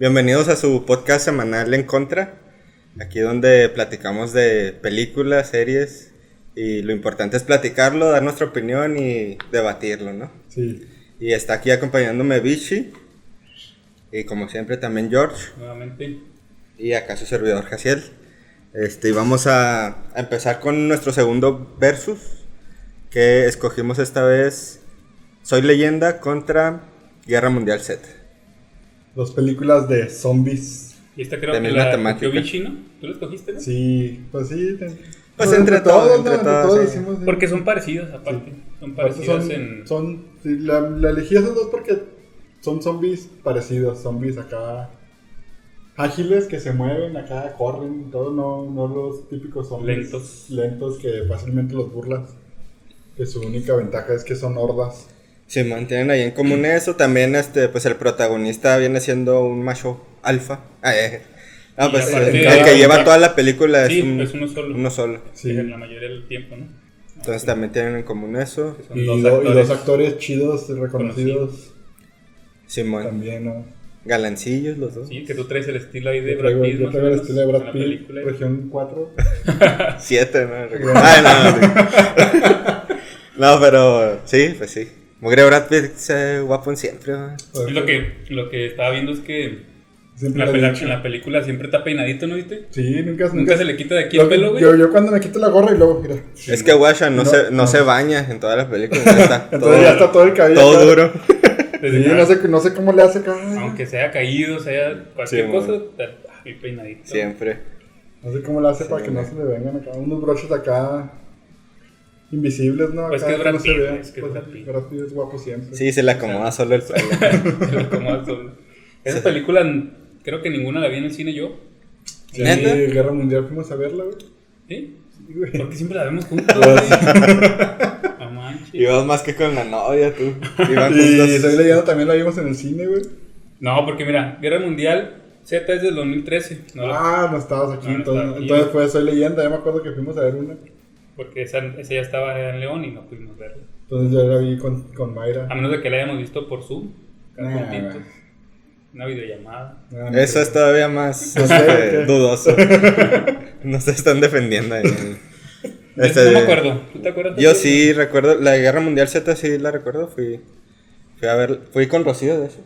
Bienvenidos a su podcast semanal En Contra, aquí donde platicamos de películas, series y lo importante es platicarlo, dar nuestra opinión y debatirlo, ¿no? Sí. Y está aquí acompañándome Vichy y como siempre también George Nuevamente. y acá su servidor Jaciel. Este, y vamos a, a empezar con nuestro segundo versus que escogimos esta vez Soy leyenda contra Guerra Mundial Z. Dos películas de zombies. Y esta creo De que misma la temática. escogió Vichy, ¿no? ¿Tú la escogiste, no? Sí, pues sí. te- Pues entre todos, entre ¿no? todos, sí. hicimos, sí. Porque son parecidas, aparte. Son son, en... son sí, la, la elegí esas dos porque son zombies parecidos, zombies acá ágiles que se mueven, acá corren, todo, no, no los típicos zombies Lentos. lentos que fácilmente los burlas. Que su única ventaja es que son hordas. Se mantienen ahí en común eso. También, este, pues el protagonista viene siendo un macho alfa. Ah, eh. Ah, pues el, que lleva toda la película es, Sí, un- es uno solo. uno solo. Sí. En la mayoría del tiempo, ¿no? Entonces también tienen en común eso. Y, dos do- y actores. dos actores chidos, reconocidos Simón. también, ¿no? Galancillos los dos. Sí, que tú traes el estilo ahí de Brad Pitt. yo traigo el estilo de en Brad la Pitt, película. región 4. Siete, ¿no? Ay, no, no, pero sí, pues sí. Mugre Brad Pitt se guapo en siempre. Y lo que, lo que estaba viendo es que Siempre la en la película siempre está peinadito, ¿no viste? Sí, nunca, Nunca se le quita de aquí el pelo, güey. Yo, yo cuando me quito la gorra y luego, mira. es que Washa no, No, se, no, no. se baña en todas las películas. ya está Entonces todo, ya está todo el cabello. todo duro. Desde Sí, que- no sé, no sé cómo le hace acá. Aunque se haya caído, sea cualquier Sí, cosa, bien peinadito. Siempre. No sé cómo le hace para Sí, que no se le vengan acá. Unos broches acá invisibles, ¿no? Pues Acá que es Brad no se Pitt, vean. es que es Pues, Brad Pitt. Brad Pitt es guapo siempre. Sí, se le acomoda solo el pelo. Se lo acomoda solo. Esa película, creo que ninguna la vi en el cine yo. Sí, ¿Neta? Guerra Mundial fuimos a verla, güey. ¿Sí? Sí, güey. Porque siempre la vemos juntos. güey. No manches. Ibas más que con la novia, tú. Iban Y. Soy Leyendo también la vimos en el cine, güey. No, porque mira, Guerra Mundial Z es del 2013. No Ah, no estabas aquí. No, no entonces, estaba aquí. entonces fue Soy Leyenda. Ya me acuerdo que fuimos a ver una. Porque esa, esa ya estaba en León y no pudimos verla. Entonces yo la vi con, con Mayra. A menos de que la hayamos visto por Zoom. Nah. Una videollamada. Ah, Eso es todavía más No sé, ¿qué? dudoso. no se están defendiendo ahí. Este, no me acuerdo. ¿Tú te acuerdas? Yo sí recuerdo, la Guerra Mundial Z sí la recuerdo, fui, fui a ver, fui con Rocío de eso.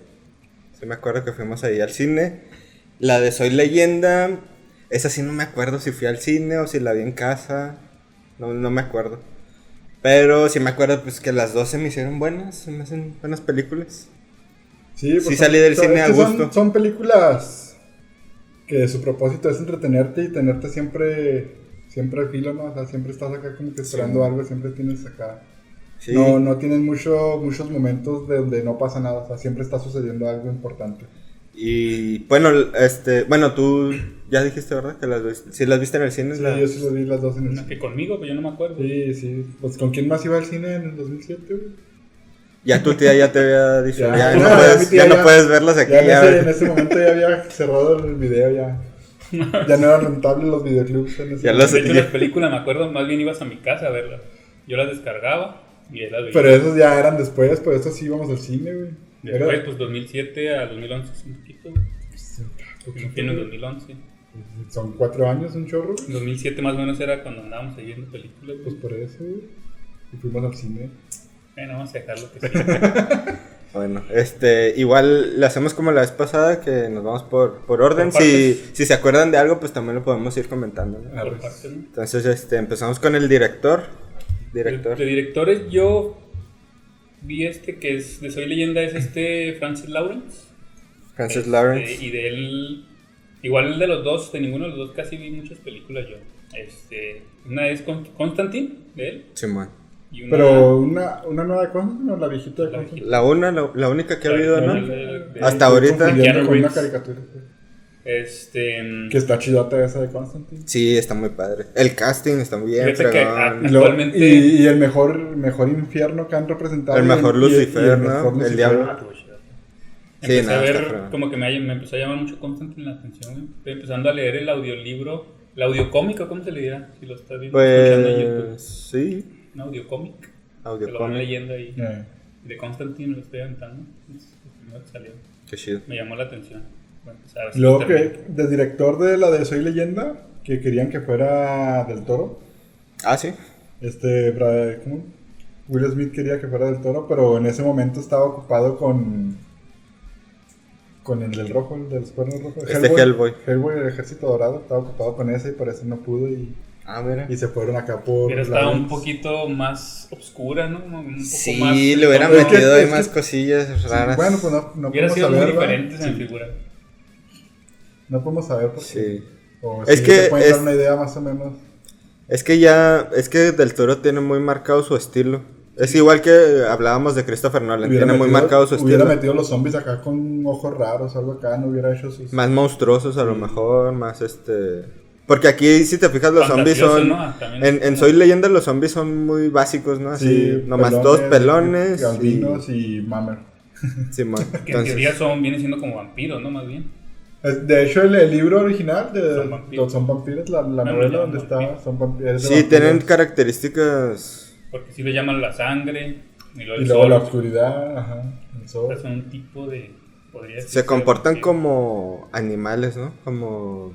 Sí me acuerdo que fuimos ahí al cine. La de Soy Leyenda, esa sí no me acuerdo si fui al cine o si la vi en casa, no, no me acuerdo. Pero sí me acuerdo pues que las dos se me hicieron buenas, se me hacen buenas películas. Sí, pues Sí son- salí del son- cine a son- gusto. Son, películas que su propósito es entretenerte y tenerte siempre, siempre al filo, ¿no? O sea, siempre estás acá como que esperando algo, siempre tienes acá. Sí, No, no tienes mucho, muchos momentos de donde no pasa nada, o sea, siempre está sucediendo algo importante. Y bueno, este, bueno, tú ya dijiste, ¿verdad? Que las viste, sí las viste en el cine. Sí, la- yo sí lo vi las dos en el cine. que conmigo, pues yo no me acuerdo. Sí, sí. Pues ¿con quién más iba al cine en el 2007, güey? Ya tu tía ya te había dicho, Ya, no, puedes, ya no puedes verlas aquí. Ya en, ese, en ese momento ya había cerrado el video, ya. Ya no eran rentables los videoclubs en ese Ya los- hecho, las películas, me acuerdo, más bien ibas a mi casa a verlas. Yo las descargaba y él las veía. Pero esos ya eran después, pero estos sí íbamos al cine, güey. Después, pues 2007 a 2011 es un poquito. güey. Tiene en 2011. Son cuatro años, un chorro. En 2007 más o menos era cuando andábamos ahí viendo películas. Pues Pues, por eso. Y fuimos al cine. bueno, vamos a dejarlo que sí. Bueno, este, igual le hacemos como la vez pasada, que nos vamos por, por orden. Por si, si se acuerdan de algo, pues también lo podemos ir comentando. ¿no? Arre. por partes, ¿no? Entonces, este, empezamos con el director. Director. De, de directores, yo vi este que es de Soy Leyenda, es este Francis Lawrence. Francis Este, Lawrence. Y de él, igual de los dos, de ninguno de los dos casi vi muchas películas yo. Este, una es Con- Constantine, de él. Simón. Y una, Pero una, una nueva cosa, ¿no? La viejita de La Constantine. La una, la, la única que ha habido, La- ¿no? la- de- Hasta Estoy ahorita. con una caricatura. Este. Que está chidota esa de Constantine. Sí, está muy padre. El casting está muy bien. Que, lo- Actualmente- y, y el mejor, mejor infierno que han representado. El y mejor y Lucifer, ¿no? mejor El diablo. Ah. Sí, Empecé nada, a ver, como que me, me empezó a llamar mucho Constantine la atención. Estoy empezando a leer el audiolibro, el audiocómico, ¿cómo se le dirá? Si lo estás viendo, escuchando en YouTube. Pues sí, Un audiocómic. Que lo van audio leyendo ahí. Eh, De Constantine lo estoy aventando. Es el primero que salió. Qué chido. Me llamó la atención. Bueno, pues, Luego que, termino. de director de la de Soy Leyenda, que querían que fuera del toro. Ah, sí. Este, ¿cómo? Will Smith quería que fuera del toro, pero en ese momento estaba ocupado con. Con el del rojo, el de los cuernos rojos. Este Hellboy. Hellboy, el ejército dorado, estaba ocupado con ese y por eso no pudo y, Ah, mira. y se fueron acá por. Hubiera estado un poquito más obscura, ¿no? Un poco Sí, más- le hubieran Es que- metido ahí es que- más cosillas Sí, raras. Bueno, pues no, no Hubiera podemos sido muy saber. ¿va? diferente, se me Sí, figura. No podemos saber porque. Sí. O Es si que te pueden dar es- una idea más o menos. Es que ya, es que Del Toro tiene muy marcado su estilo. Es igual que hablábamos de Christopher Nolan, Hubiera tiene muy marcado su Hubiera estilo. metido los zombies acá con ojos raros, algo acá, no hubiera hecho sus. Más monstruosos a lo mejor, más este... Porque aquí, si te fijas, los zombies son... ¿no? Ah, En, Soy Leyenda los zombies son muy básicos, ¿no? Así, Sí, nomás pelones, todos pelones. Galdinos y... y, Mammer. Simón. Que en teoría son, vienen siendo como vampiros, ¿no? Más bien. De hecho, el, el libro original de Son vampiros. los son vampiros, la, la No, novela no, donde está, son vampiros. sí, tienen características... Porque si le llaman la sangre y luego Y el luego sol. la oscuridad, ajá. El O sol. sea, son un tipo de. Podría Se comportan como animales, ¿no? Como...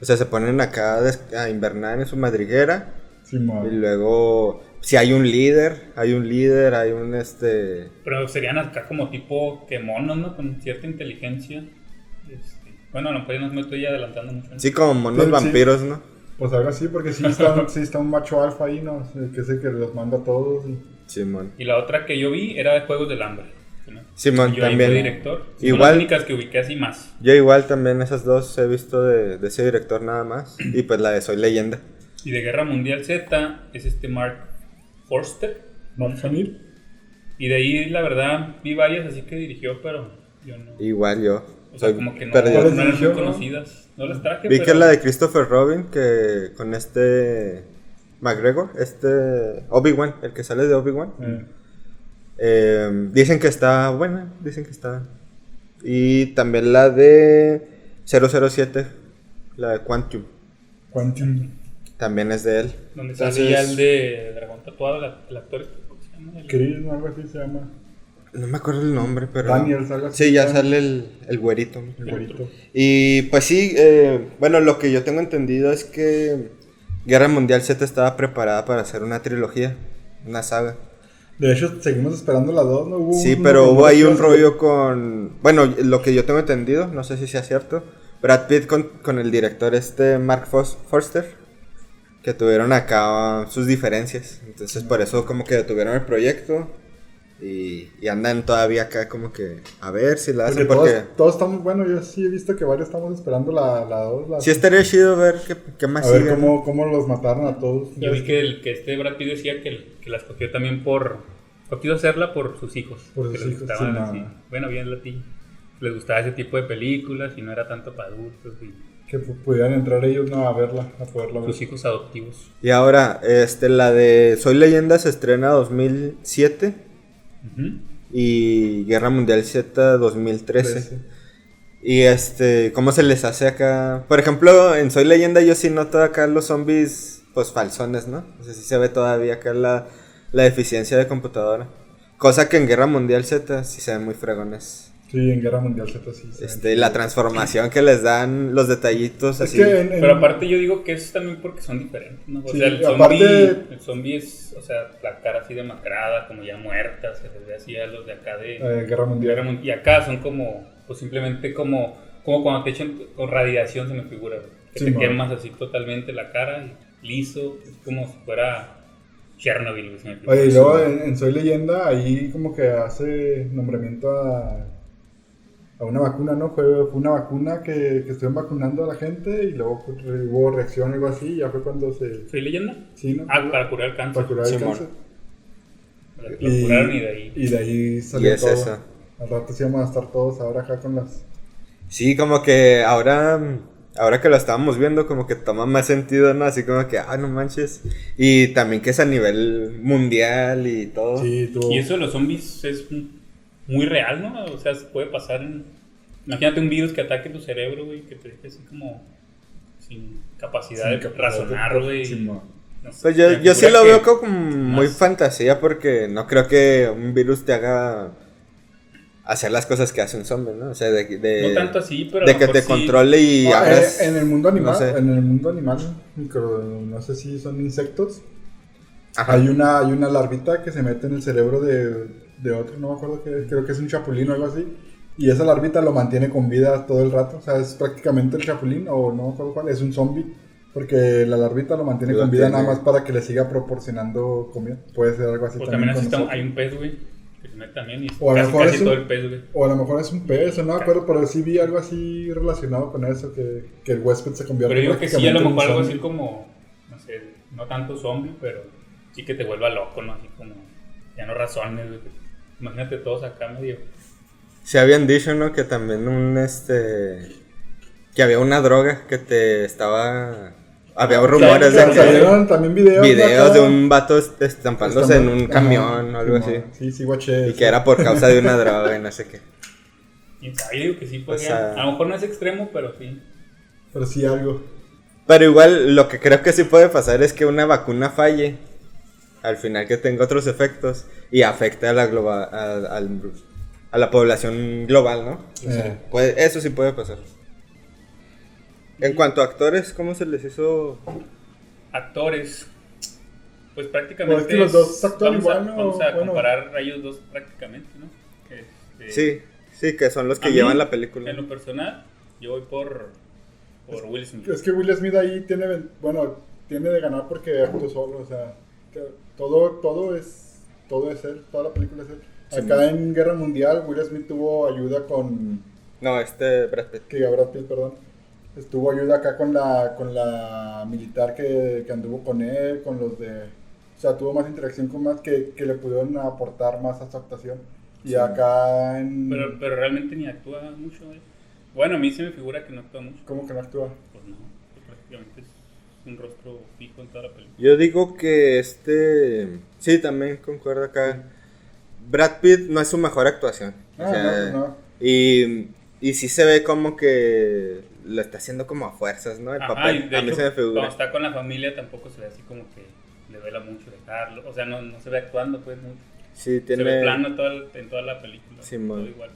O sea, se ponen acá a invernar en su madriguera. Simón. Y luego, si hay un líder, hay un líder, hay un este... Pero serían acá como tipo que monos, ¿no? Con cierta inteligencia. Este, bueno, a lo mejor ya nos me estoy adelantando mucho. ¿no? Sí, como monos Sí, sí. vampiros, ¿no? Pues algo así, porque sí está, sí está un macho alfa ahí, ¿no? El que es el que los manda a todos. y- Simón. Y la otra que yo vi era de Juegos del Hambre. ¿no? Simón, yo ahí también. director. Son Igual- las únicas que ubiqué así más. Yo igual también esas dos he visto de, de ese director nada más. Y pues la de Soy Leyenda. Y de Guerra Mundial Z es este Mark Forster. Mark Hamill. Y de ahí, la verdad, vi varias así que dirigió, pero yo no. Igual yo. O sea, como que no, perdido. no eran muy no? conocidas. No las traje, Vi pero... que la de Christopher Robin, que con este McGregor, este Obi-Wan, el que sale de Obi-Wan. Eh, Eh, dicen que está buena, dicen que está. Y también la de 007, la de Quantum, Quantum. también es de él. Donde Entonces- salía el de Dragón Tatuado, el actor. ¿cómo se llama? El- Chris, ¿no? algo así se llama. No me acuerdo el nombre, pero... Daniel, así. Sí, ya sale el, el güerito. El güerito. Y pues sí, eh, bueno, lo que yo tengo entendido es que Guerra Mundial Z estaba preparada para hacer una trilogía, una saga. De hecho, seguimos esperando la 2, ¿no? Hubo Sí, pero hubo ahí un rollo con... Bueno, lo que yo tengo entendido, no sé si sea cierto, Brad Pitt con, con el director este Mark Fos- Forster, que tuvieron acá sus diferencias. Entonces por eso como que detuvieron el proyecto y, y andan todavía acá como que a ver si la hacen porque... todos, todos estamos, bueno, yo sí he visto que varios estamos esperando la 2. La, Sí estaría chido ver qué, qué más a ver sigue, ¿no? cómo, cómo los mataron a todos. Yo vi que, el, que este Brad Pitt decía que, el- que la escogió también por. Quiso hacerla por sus hijos. Por sus les hijos, gustaban sí, así. no. Bueno, bien latino. Les gustaba ese tipo de películas y no era tanto para adultos y Que pu- pudieran entrar ellos no, a verla, a poderla ver. sus hijos adoptivos. Y ahora, este, la de Soy Leyenda se estrena 2007 Y Guerra Mundial Z 2013. Trece. Y este, ¿cómo se les hace acá? Por ejemplo, en Soy Leyenda yo sí noto acá los zombies, pues falsones, ¿no? O sea, sí se ve todavía acá la, la deficiencia de computadora. Cosa que en Guerra Mundial Z sí se ven muy fregones. Sí, en Guerra Mundial Z sí. Este, la transformación que les dan, los detallitos Es así. que en- en- Pero aparte yo digo que es también porque son diferentes, ¿no? O Sí, sea, el aparte- zombie, el zombie es, o sea, la cara así demacrada, como ya muerta, se les ve así a los de acá de... eh, Guerra Mundial. Guerra Y acá son como, pues simplemente como, como cuando te echan con radiación, se me figura, que Sí, te man. quemas así totalmente la cara, y liso, es como si fuera Chernobyl. Oye, y luego en, en Soy Leyenda, ahí como que hace nombramiento a, a una vacuna, ¿no? Fue, fue una vacuna que, que estuvieron vacunando a la gente y luego fue- hubo reacción o algo así, y ya fue cuando se... ¿Soy leyenda? Sí, ¿no? Ah, para curar el cáncer. Para curar el Simón. cáncer. Lo curaron y de ahí. y de ahí salió Y es todo. eso. Al rato sí vamos a estar todos ahora acá con las... Sí, como que ahora, ahora que lo estábamos viendo, como que toma más sentido, ¿no? Así como que, ah, no manches. Y también que es a nivel mundial y todo. Sí, tuvo... Y eso de los zombies es muy real, ¿no? O sea, se puede pasar en... Imagínate un virus que ataque tu cerebro, güey, que te deje así como sin capacidad Sin de capacidad de- razonar, güey. No sé, Pues yo, yo sí lo veo como muy más- fantasía porque no creo que un virus te haga hacer las cosas que hace un zombie, ¿no? O sea, de, de, No tanto así, pero de que te sí. controle y hagas... eh, en el mundo animal, no sé. en el mundo animal, micro, no sé si son insectos. Ajá. Hay una, hay una larvita que se mete en el cerebro de, de otro, no me acuerdo qué, creo que es un chapulín o algo así. Y esa larvita lo mantiene con vida todo el rato. O sea, es prácticamente el chapulín, o no me acuerdo cuál, es un zombie. Porque la larvita lo mantiene con vida tiene. nada más para que le siga proporcionando comida. Puede ser algo así Pues también nosotros. hay un pez, güey. Que se mete también y O a lo casi, mejor casi es un- todo el pez, güey. O a lo mejor es un pez, no me acuerdo, pero sí vi algo así relacionado con eso, que, que el huésped se convierte Pero digo que sí, a lo mejor algo zombie. así como, no sé, no tanto zombie, pero sí que te vuelva loco, ¿no? Así como, ya no razones, güey. Imagínate todos acá medio. Se habían dicho, ¿no? Que también un, este... Que había una droga que te estaba... Había rumores Claro, de salieron también videos, Videos acá, de un vato est- estampándose en un camión o algo sí, así. Sí, sí, guaché. Y que era por causa de una droga y no sé qué. yo digo que sí podría. sea- a lo mejor no es extremo, pero sí. Pero sí algo. Pero igual lo que creo que sí puede pasar es que una vacuna falle. Al final que tenga otros efectos y afecte a la globa- a, a la población global, ¿no? Eh, Puede- eso sí puede pasar. En cuanto a actores, ¿cómo se les hizo? Actores. Pues prácticamente. Pues es que los dos vamos a, igual, ¿no? Vamos a Bueno. comparar a ellos dos prácticamente, ¿no? Que, este, Sí, sí, que son los que a mí, llevan la película. En lo personal, yo voy por, por Will Smith. es que Will Smith ahí tiene, bueno, tiene de ganar porque actuó solo, o sea, todo, todo es, todo es él, toda la película es él. Sí, Acá en Guerra Mundial, Will Smith tuvo ayuda con, No, este Brad Pitt. que Brad Pitt, perdón, estuvo ayuda acá con la, con la militar que, que anduvo con él, con los de, o sea, tuvo más interacción con más que, que le pudieron aportar más a su actuación. Y acá en, Pero, pero realmente ni actúa mucho, güey. Bueno, a mí se me figura que no actúa mucho. ¿cómo que no actúa? Pues no, que prácticamente es un rostro fijo en toda la película. Yo digo que este. Sí, también concuerdo acá. Brad Pitt no es su mejor actuación. O Ah, sea, no, no. Y, y sí se ve como que lo está haciendo como a fuerzas, ¿no? El Ajá, papel. de A mí hecho, se me figura. cuando está con la familia tampoco se ve así como que le duela mucho dejarlo. O sea, no, no se ve actuando, pues, mucho. Sí, Se ve tiene. plano toda el- en toda la película. Sí, todo igual.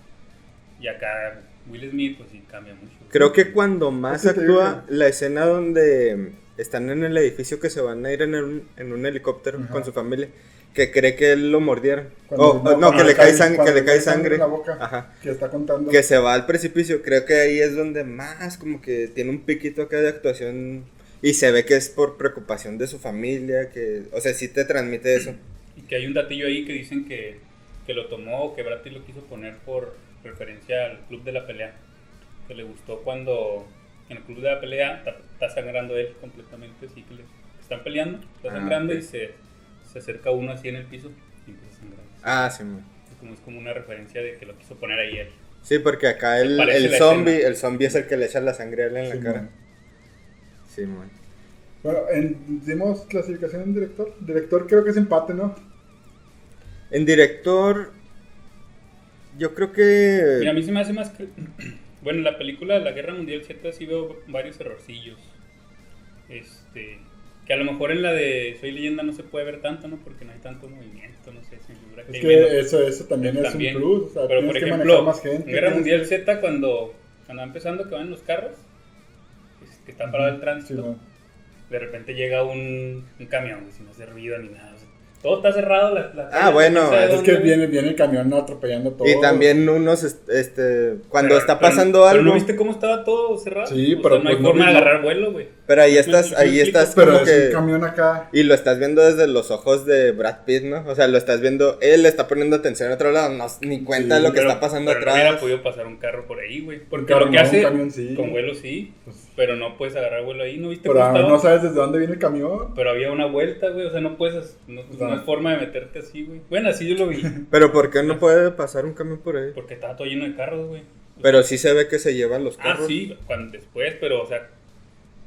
Y acá Will Smith, pues sí, cambia mucho. Creo que cuando más actúa la escena donde están en el edificio que se van a ir en un, en un helicóptero Ajá. con su familia, que cree que él lo mordieron. Cuando- Oh, oh, no, cuando que le cae cae- sangre, que le cae sangre. en la boca. Ajá. Que está contando. Que se va al precipicio. Creo que ahí es donde más como que tiene un piquito acá de actuación y se ve que es por preocupación de su familia, que, o sea, sí te transmite eso. Y que hay un datillo ahí que dicen que, que lo tomó, que Brad Pitt lo quiso poner por referencia al club de la pelea. Que le gustó cuando en el club de la pelea está, está sangrando él completamente, así que le están peleando, está Ah, sangrando y se, se acerca uno así en el piso y empieza a sangrar. Ah, sí, man. Es como, es como una referencia de que lo quiso poner ahí él. Sí, porque acá el, el zombie, escena. el zombie es el que le echa la sangre a él en la cara. man. Sí, man. Bueno, en, dimos clasificación en director. Director creo que es empate, ¿no? En director, yo creo que... Mira, a mí se me hace más que... Bueno, la película de la Guerra Mundial Z sí veo varios errorcillos. Este... Que a lo mejor en la de Soy Leyenda no se puede ver tanto, ¿no? Porque no hay tanto movimiento, no sé, Es que menos. eso, eso también es También. un plus. O sea, Pero por ejemplo, más gente. en Guerra tienes- Mundial Z cuando, cuando va empezando que van en los carros, es que está parado el Sí, tránsito, de repente llega un, un camión sin hacer ruido ni nada. Todo está cerrado. La, la Ah, calle, bueno, Es dónde, que viene, viene el camión atropellando todo. Y también unos, est- este, cuando Pero- está pero- pasando pero algo, ¿no viste cómo estaba todo cerrado? Sí, O pero sea, no hay pues no forma de agarrar vuelo, güey. Pero ahí ¿Me- estás, me ahí estás Pero como es que... un camión acá. Y lo estás viendo desde los ojos de Brad Pitt, ¿no? O sea, lo estás viendo, él le está poniendo atención a otro lado, no, ni cuenta Sí, de lo que Pero- está pasando pero No hubiera atrás. podido pasar un carro por ahí, güey. Porque carro lo que no, hace un camión sí. con vuelo sí, Pues- pero no puedes agarrar vuelo ahí. ¿No viste Pero cómo ah, estaba? no sabes desde dónde viene el camión. Pero había una vuelta, güey. O sea, no puedes. No, O sea, no es forma de meterte así, güey. Bueno, así yo lo vi. Pero ¿por qué no puede pasar un camión por ahí? Porque estaba todo lleno de carros, güey. Pero sí se ve que se llevan los Ah, carros. sí, cuando, después, pero, o sea,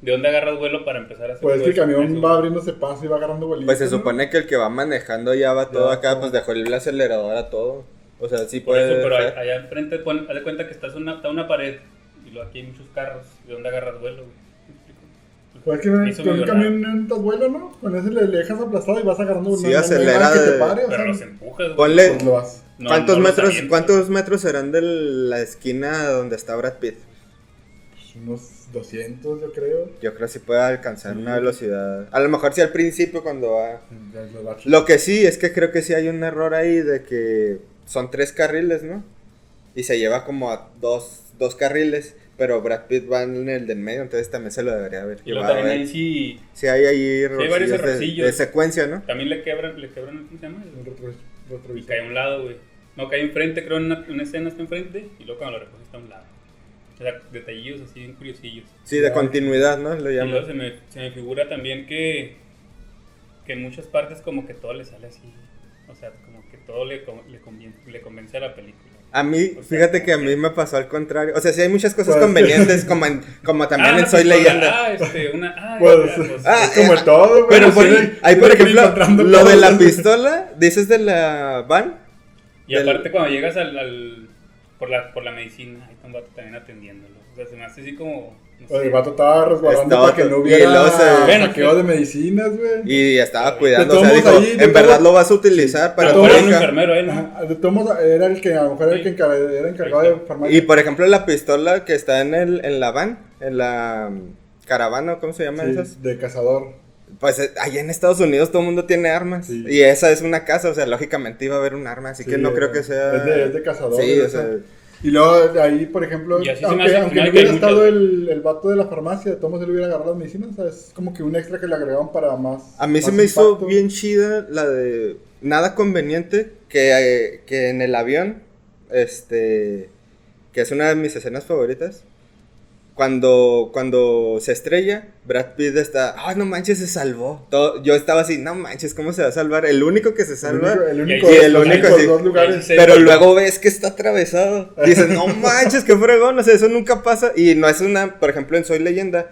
¿de dónde agarras vuelo para empezar a hacer Pues es todo que el camión va abriéndose paso y va agarrando vuelitos. Pues se supone que el que va manejando ya va todo Ya, acá, todo. pues dejó el acelerador a todo. O sea, sí Por puede eso, pero ser. allá enfrente, pon, haz de cuenta que estás una, está una pared y luego aquí hay muchos carros. ¿De dónde agarras vuelo, güey? Pues es que Eso con un camión no necesitas vuelo, ¿no? Con ese le, le dejas aplastado y vas agarrando Sí, no hay acelera nada que te pare, o Pero los empujas, güey. Ponle, pues lo vas. no- ¿Cuántos no metros cuántos metros serán de la esquina donde está Brad Pitt? Unos 200, yo creo. Yo creo que sí puede alcanzar Sí. una velocidad. A lo mejor sí al principio cuando va. Lo que sí es que creo que sí hay un error ahí de que son tres carriles, ¿no? Y se lleva como a dos, dos carriles, pero Brad Pitt va en el del medio, entonces también se lo debería haber Y luego también él. ahí sí, Sí hay ahí hay varios de, secuencia, ¿no? también le quebran, le quebran, ¿cómo se llama? Y cae a un lado, güey. No, cae enfrente, creo, en una, una escena está enfrente y luego cuando lo recoge está a un lado. O sea, detallillos así bien curiosillos. Sí, de continuidad, ¿no? Lo Y luego se me, se me figura también que, que en muchas partes como que todo le sale así. O sea, como que todo le, le, convien- le convence a la película. A mí, O sea, fíjate que a mí me pasó al contrario. O sea, sí hay muchas cosas Pues- convenientes, como, en- como también Ah, en Soy. Leyenda. Ah, este, una... Ah, Pues, pues, Ah, es como eh, todo, güey. Pero por, Sí, ahí, por ejemplo, lo de la pistola, dices de la van. y del- aparte cuando llegas al... al- por, la, por la medicina, ahí está un vato también atendiéndolo. O sea, se me hace así como... No sé. el vato estaba resguardando Estaba para que no hubiera se- Bueno, saqueo sí. de medicinas, güey. Y estaba cuidando, o sea, dijo, ahí, en verdad lo vas a utilizar para tu era un hija". enfermero él, ¿no? Era el que a lo mejor era el que encargado, era encargado de farmacia. Y por ejemplo, la pistola que está en, el, en la van, en la caravana, ¿cómo se llaman Sí, esas? de cazador. Pues eh, allá en Estados Unidos todo el mundo tiene armas. Sí. Y esa es una casa, o sea, lógicamente iba a haber un arma, así que no creo eh, que sea. Es de, es de cazador. Sí, o o sea. sea. Y luego de ahí, por ejemplo, se aunque, aunque se no hubiera estado muchas- el, el vato de la farmacia, de todos modos él hubiera agarrado las medicinas, o sea, es como que un extra que le agregaban para más. A mí se más me hizo bien chida la de nada conveniente que, eh, que en el avión, este, que es una de mis escenas favoritas. Cuando, cuando se estrella, Brad Pitt está, ah, no manches, se salvó. Todo, yo estaba así, no manches, ¿cómo se va a salvar? El único que se El salva. único, el único, y el único, únicos sí. dos lugares. Sí. Pero luego ves que está atravesado. Dices, no manches, qué fregón. O sea, eso nunca pasa. Y no es una, por ejemplo, en Soy Leyenda,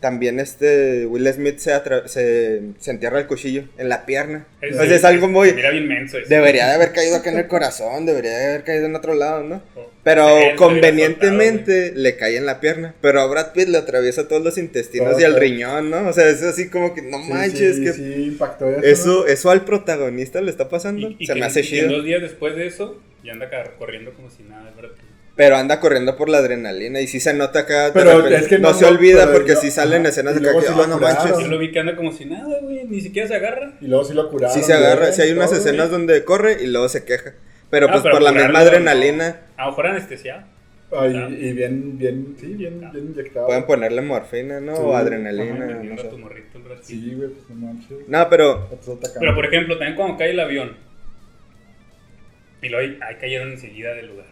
también este Will Smith se, se, se entierra el cuchillo en la pierna. Es- algo muy. Mira bien menso eso. Debería de haber caído acá en el corazón, debería de haber caído en otro lado, ¿no? Oh, Pero convenientemente le cae en la pierna. Pero a Brad Pitt le atraviesa todos los intestinos Todo, y el todo. riñón, ¿no? O sea, es así como que no Sí, manches, sí, que sí, impactó eso. eso, eso al protagonista le está pasando. Y, y se que, me hace y chido. dos días después de eso, ya anda corriendo como si nada, ¿verdad? Pero anda corriendo por la adrenalina y sí se nota acá. Pero repente. es que no, no, se no, olvida porque no, sí salen ajá, escenas de luego que, sí "Ah, lo no curaron". manches. Yo lo vi que anda como si nada, güey, ni siquiera se agarra. Y luego sí lo curaron. Sí se agarra, sí hay unas todo, escenas güey. donde corre y luego se queja. Pero Ah, pues pero por la misma adrenalina. A lo mejor anestesiado. Ay, Ah. y bien, bien, sí, bien, bien inyectado. pueden ponerle morfina, ¿no? Sí, o adrenalina. Metiendo no a sé. tu morrito el brazo. Sí, güey, pues no manches. No, pero. Pero por ejemplo, también cuando cae el avión. Y luego ahí, ahí cayeron enseguida del lugar.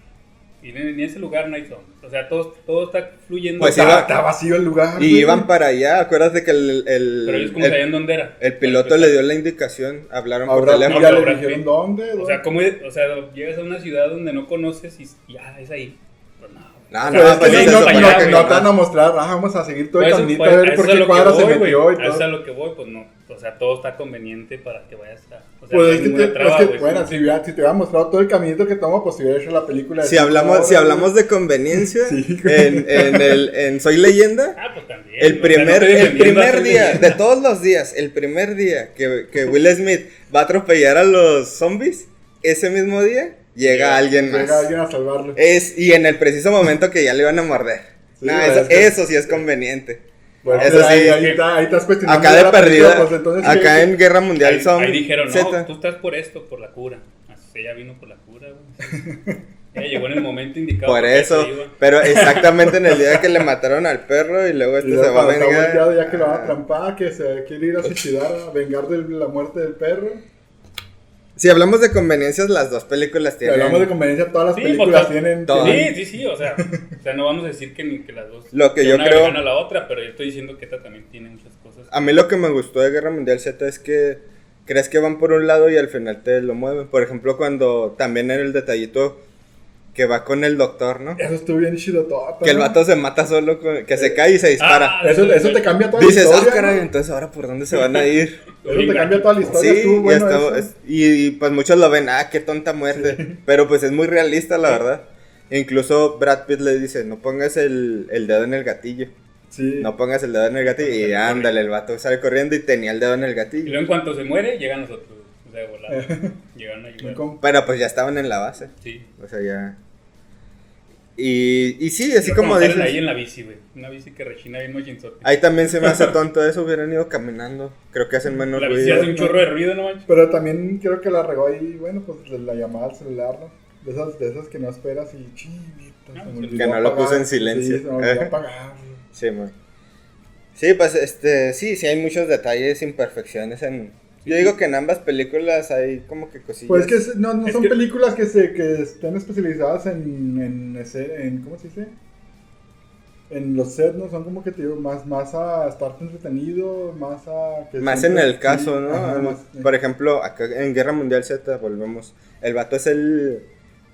Y en ese lugar no hay zombies. O sea, todo, todo está fluyendo. Pues está, iba- está vacío el lugar. y güey. iban para allá. Acuérdate que el, el, Pero ellos como el- sabían dónde era. el piloto le dio la indicación. Hablaron por Ahora teléfono. ya No, le Brad dijeron Pitt. dónde. O sea, ¿cómo, o sea, llegas a una ciudad donde no conoces y ya es ahí. Pues no. No, no, es pues no, no, no, que no no. te van a mostrar, ah, vamos a seguir todo el caminito pues, a ver por qué cuadra se metió y A Eso es a todo. lo que voy, pues no. Sea, todo está conveniente para que vayas a. O sea, Pues no es que, ninguna te, traba, es que, bueno, si, si te hubiera mostrado todo el caminito que toma, pues si hubiera hecho la película. de Si hablamos, horas, si hablamos de conveniencia, Sí, en, en, el, en Soy Leyenda, Ah, pues también. El o sea, primer, no el primer día, de todos los días, el primer día que, que Will Smith va a atropellar a los zombies, ese mismo día llega alguien más. Llega alguien a salvarlo. Es, y en el preciso momento que ya le van a morder. Sí, güey, eso, es que- eso sí es conveniente. Bueno, eso pues, ahí, sí. ahí, está- ahí estás cuestionando Acá de perdida, pues, entonces, acá ¿qué- en Guerra Mundial Ahí, son ahí dijeron, no, Z. tú estás por esto, por la cura. Así ella vino por la cura, güey. Ella llegó en el momento indicado. Por eso, pero exactamente en el día que le mataron al perro y luego Y este luego se va a vengar. ya que lo van a Ah. trampar, que se quiere ir a suicidar, a vengar de la muerte del perro. Si hablamos de conveniencias, las dos películas Si tienen. hablamos de conveniencia, todas las Sí, películas tienen... Sí, sí, sí, o sea, o sea, no vamos a decir que, ni que las dos. Lo que yo una creo- a la otra, pero yo estoy diciendo que esta también tiene muchas cosas. A mí lo que me gustó de Guerra Mundial Z es que crees que van por un lado y al final te lo mueven. Por ejemplo, cuando también en el detallito que va con el doctor, ¿no? Eso estuvo bien chido todo. Que el vato se mata solo, con- que se cae y se dispara. Ah, Eso, eso te cambia toda Dices, la ah, historia. caray, ¿no? entonces ahora por dónde se van a ir. Eso te cambia toda la historia. Sí, estuvo y, bueno hasta- eso. es- y, y, pues muchos lo ven, ah, qué tonta muerte. Pero pues es muy realista, la verdad. Incluso Brad Pitt le dice, no pongas el, el dedo en el gatillo. Sí. No pongas el dedo en el gatillo. Y ándale, el vato sale corriendo y tenía el dedo en el Y gatillo. luego en cuanto se muere, llegan nosotros. O de volada. Llegaron a ayudar. Pero pues ya estaban en la base. Sí. O sea, ya. Y, y sí, así como dices. ahí en la bici, güey. Una bici que rechina bien machinzote. Ahí también se me hace tonto eso, hubieran ido caminando. Creo que hacen menos La bici ruido. hace un chorro de ruido, no manches. Pero también creo que la regó ahí, bueno, pues de la llamada al celular, ¿no? De esas, de esas que no esperas y chinita, Ah, se me olvidó que no lo puso en silencio. Sí, se me olvidó apagar. Sí, man. Sí, pues este, sí, sí hay muchos detalles, imperfecciones en... Yo digo que en ambas películas hay como que cosillas. Pues que es- no, no Es son que- películas que se que estén especializadas en, en, ese- en ¿cómo se dice? En los sets, ¿no? Son como que te digo, más, más a estarte entretenido, más a... que Más en el caso, sí, ¿no? ajá, más- Por ejemplo, acá en Guerra Mundial Z, volvemos. El vato es el...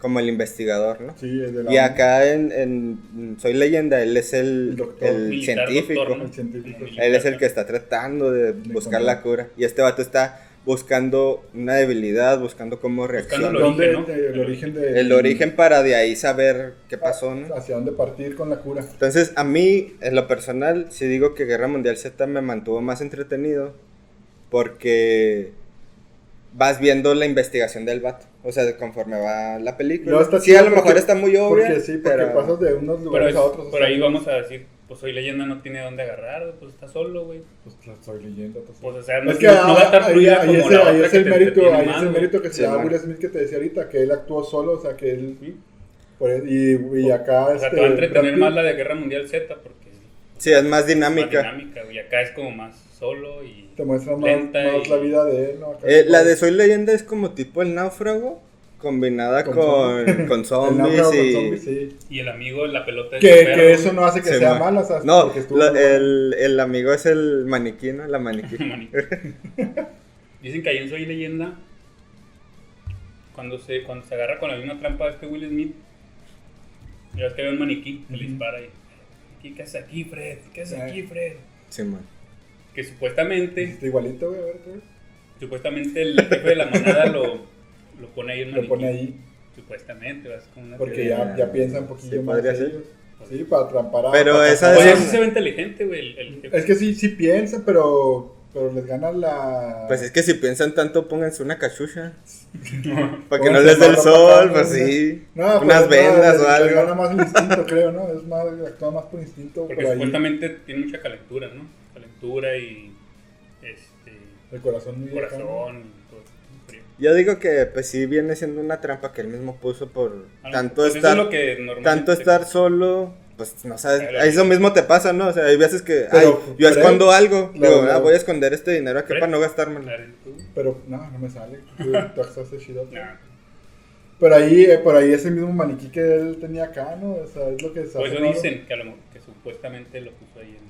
como el investigador, ¿no? Sí, el de la- Y acá en, en Soy Leyenda, él es el, El doctor. el Militar, científico. doctor, ¿no? El científico. Militar, Él es el que está tratando de buscar la cura. Y este vato está buscando una debilidad, buscando cómo reacciona. el ¿Dónde- origen, ¿no? de- el origen de... El origen para de ahí saber qué pasó, ¿no? Hacia dónde partir con la cura. Entonces, a mí, en lo personal, sí digo que Guerra Mundial Z me mantuvo más entretenido porque vas viendo la investigación del vato. O sea, conforme va la película. No, está sí, a lo mejor porque- está muy obvia. Porque sí, porque pero- pasas de unos Pero lugares es- a otros. o por sea, ahí vamos a decir, pues soy leyenda, no tiene dónde agarrar, pues está solo, güey. Pues soy leyendo. Pues, Pues, o sea, no, es que no- no va a estar ahí, fluida ahí como es, la ahí otra es que el te mérito, ahí más, es el mérito que se Sí, da. Will Smith que te decía ahorita, que él actuó solo, o sea, que él... por eso- y, y acá... O sea, este, te va a entretener Brad Pitt más la de Guerra Mundial Z porque Sí, es más es dinámica. más dinámica, güey. Acá es como más solo y... Te muestra más, y- la vida de él, ¿no? Eh, la de Soy Leyenda es como tipo el náufrago, combinada Con con, zombies. con el zombies náufrago con y... zombies, sí. Y el amigo, la pelota de Que, que eso no hace que sea man. mala, ¿sabes? No, el, el amigo es el maniquí, ¿no? La maniquí. Maniquí. Dicen que ahí en Soy Leyenda, cuando se, cuando se agarra con la misma trampa de este Will Smith, ya ves que ve un maniquí que le Ujú. dispara y... "¿Qué- ¿Qué haces aquí, Fred? ¿Qué haces aquí, Fred? Sí, man. Que supuestamente, Está igualito, güey, a ver, supuestamente el jefe de la manada lo, lo pone ahí en Lo pone ahí. Supuestamente, vas como una Porque ya, ya piensa un poquillo Sí, más podría ellos. ser. Sí, para trampar a... Pero para esa Oye, es- sí se ve inteligente, güey. El, el jefe. Es que sí, sí piensa, pero, pero les gana la... Pues es que si piensan tanto, pónganse una cachucha. Para que Pónganse no les dé el sol, pues ¿no? sí. No, pues, Unas no, vendas les- o les gana algo. más el instinto, creo, ¿no? Es más, actúa más por instinto Porque por ahí. supuestamente tiene mucha calentura, ¿no? Calentura y. Este. El corazón muy Corazón y todo. frío. Yo digo que pues sí viene siendo una trampa que él mismo puso por Ah, tanto pues estar es lo que tanto estar solo, pues no sabes, Claro. eso mismo te pasa, ¿no? O sea, hay veces que Pero, ay, yo escondo algo, claro, digo, ah, claro. voy a esconder este dinero aquí para no gastármelo. Pero no, no me sale. Tú, tú acceso chido. Nah. Pero ahí, eh, por ahí ese mismo maniquí que él tenía acá, ¿no? O sea, es lo que se Por hace eso raro. dicen que, a lo, mejor- que supuestamente lo puso ahí en.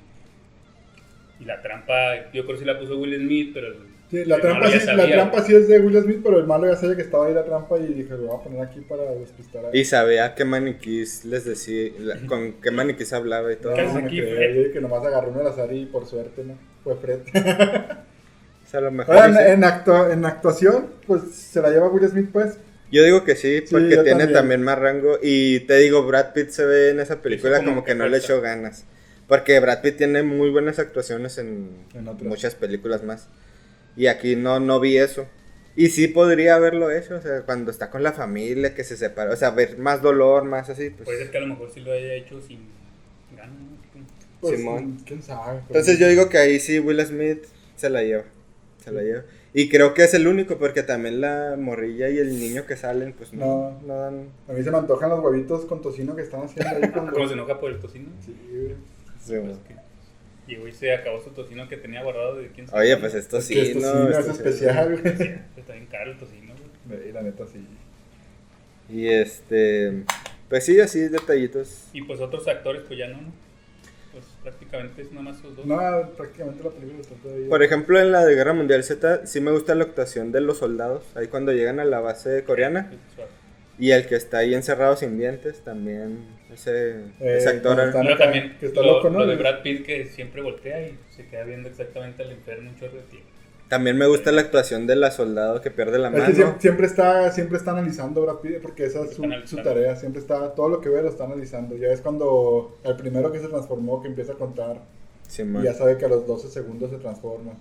Y la trampa, yo creo que sí la puso Will Smith, pero. el- Sí, la el trampa, malo ya sí, la sabía, trampa sí es de Will Smith, pero el malo ya sabía que estaba ahí la trampa y dije, lo voy a poner aquí para despistar a Y sabía qué maniquís les decía, la- con qué maniquís hablaba y todo. No, ¿Qué haces me aquí, quedé Fred? ahí, que nomás agarró uno al azar y por suerte, ¿no? Fue Fred. O sea, a lo mejor Ahora, en, dice- en, actua- en actuación, pues se la lleva Will Smith, pues. Yo digo que sí, porque tiene también. también. más rango. Y te digo, Brad Pitt se ve en esa película como como, que que no le echó ganas. Porque Brad Pitt tiene muy buenas actuaciones en, En muchas películas más. Y aquí no, no vi eso. Y sí podría haberlo hecho, o sea, cuando está con la familia, que se separa, o sea, ver más dolor, más así, pues. Puede ser que a lo mejor sí lo haya hecho sin ganas. Pues, Simón. ¿Quién sabe? Entonces yo digo que ahí sí Will Smith se la lleva. Se la lleva. Y creo que es el único, porque también la morrilla y el niño que salen, pues no, No. no dan. A mí se me antojan los huevitos con tocino que están haciendo ahí cuando... ¿Cómo se enoja por el tocino? Sí, güey. Sí, Pues que llegó y se acabó su tocino que tenía guardado de quién sabe Oye, pues esto Es sí, que esto ¿no? sí, no es Esto sí. especial, güey. Está bien caro el tocino, güey. Y la neta sí. Y este, pues sí, así detallitos. Y pues otros actores, pues ya no, ¿no? Pues prácticamente es nada más esos dos. No, prácticamente la película está todavía... Por ejemplo, en la de Guerra Mundial Z, sí me gusta la actuación de los soldados. Ahí cuando llegan a la base coreana. Suave. Y el que está ahí encerrado sin dientes, también. Ese, Eh, ese actor. Pero acá, también que está lo, loco, ¿no? lo de Brad Pitt que siempre voltea y se queda viendo exactamente al enfermo un chorro de tiempo. También me gusta la actuación de la soldado que pierde la Es mano. que siempre, siempre está, siempre está analizando Brad Pitt, porque esa es su, su tarea, siempre está, todo lo que ve lo está analizando. Ya es cuando el primero que se transformó, que empieza a contar, Sí, y ya sabe que a los 12 segundos se transforma.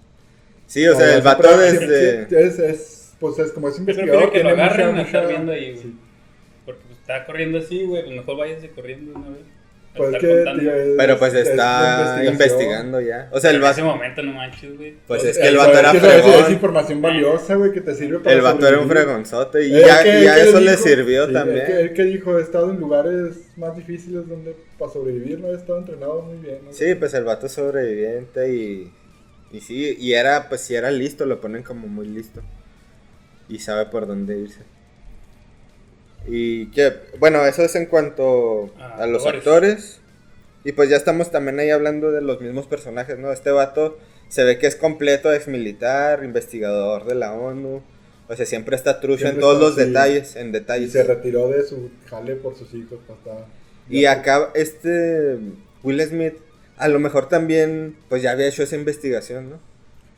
Sí, o sea, No, el vato desde. Es, es, pues es como es investigador, que lo tiene agarren mucha, a estar mucha- viendo ahí, güey. sí. Pues, está corriendo así, güey, pues mejor váyanse corriendo una vez. Pues estar que, contando. tío, es- Pero pues es está investigando ya. O sea, el en ese vato, momento no manches, güey. pues Eh, es que el eh, vato era es que es- fregón. información valiosa, güey, que te sirve para El vato era un fregonzote y Eh, ya, que- ya que eso le sirvió sí, también. El que, el que dijo, he estado en lugares más difíciles donde para sobrevivir no he estado entrenado muy bien. ¿no? Sí, pues el vato es sobreviviente y, y sí, y era, pues si era listo, lo ponen como muy listo. Y sabe por dónde irse. Y que, bueno, eso es en cuanto Ah, a los actores. actores. Y pues ya estamos también ahí hablando de los mismos personajes, ¿no? Este vato se ve que es completo, ex militar, investigador de la ONU. O sea, siempre está trucho en todos los así. detalles, en Y detalles. se retiró de su jale por sus hijos. pues, estaba- Y acá, este Will Smith, a lo mejor también, pues ya había hecho esa investigación, ¿no?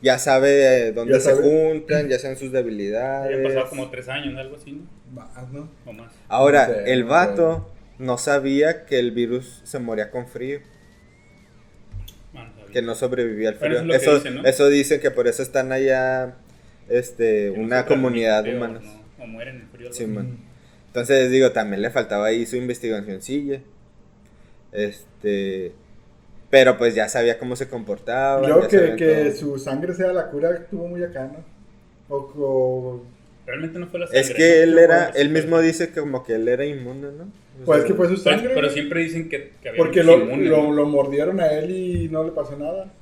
Ya sabe eh, dónde Ya se sabe. juntan, ya saben sus debilidades. pasado como tres años, algo así, ¿no? Más, ¿no? O más. Ahora, No sé, el vato no sabía que el virus se moría con frío, Ah, no que no sobrevivía al frío. eso es eso, dicen, ¿no? eso dicen que por eso están allá, este, Que una comunidad de humanos. no- O mueren en el frío. Sí, man. Entonces, digo, también le faltaba ahí su investigacioncilla. Este. Pero pues ya sabía cómo se comportaba. Y luego ya que, su sangre sea la cura estuvo muy acá, ¿no? O, o- Realmente no fue la sangre. Es que él era, él mismo dice que como que él era inmune, ¿no? O pues sea, que fue su sangre. pero siempre dicen que, que había Porque lo, inmunes, lo, ¿no? lo mordieron a él y no le pasó nada.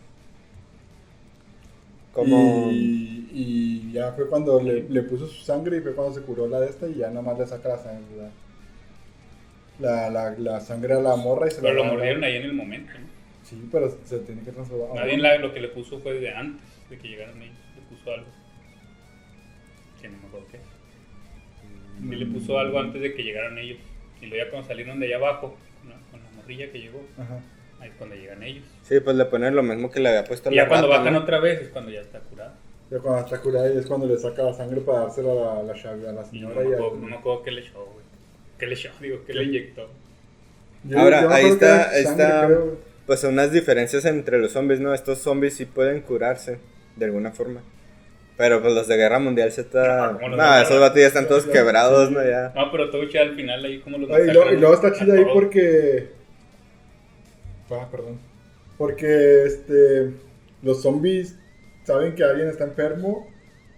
como... Y, y ya fue cuando le, le puso su sangre y fue cuando se curó la de esta y ya nada más le saca la sangre. La, la, la, la sangre a la morra y se Pero la lo mordieron ahí en el momento, ¿no? Sí, pero se tiene que transformar. La- lo que le puso fue de antes de que llegaran ellos. Le puso algo. Que no me acuerdo qué. Sí le puso algo antes de que llegaran ellos. Y luego ya cuando salieron de allá abajo, con la, con la morrilla que llegó, Ajá. ahí es cuando llegan ellos. Sí, pues le ponen lo mismo que le había puesto a Y la ya cuando rata, bajan ¿no? otra vez es cuando ya está curado. Ya cuando está curada y es cuando le saca la sangre para dársela a la, a la Y no señora. me y acuerdo, no me acuerdo qué le echó, güey. ¿Qué le echó? Digo, ¿qué le inyectó? Yo- Ahora, yo ahí está- sangre, está. creo. Pues unas diferencias entre los zombies, ¿no? Estos zombies sí pueden curarse, de alguna forma. Pero pues los de Guerra Mundial se está... No, los No, Guerra- esos ya están todos quebrados, sí. ¿no? Ya. No, pero todo chido al final ahí como los Ah, y, luego, y luego está chido ahí porque. Ah, perdón. Porque este. Los zombies saben que alguien está enfermo.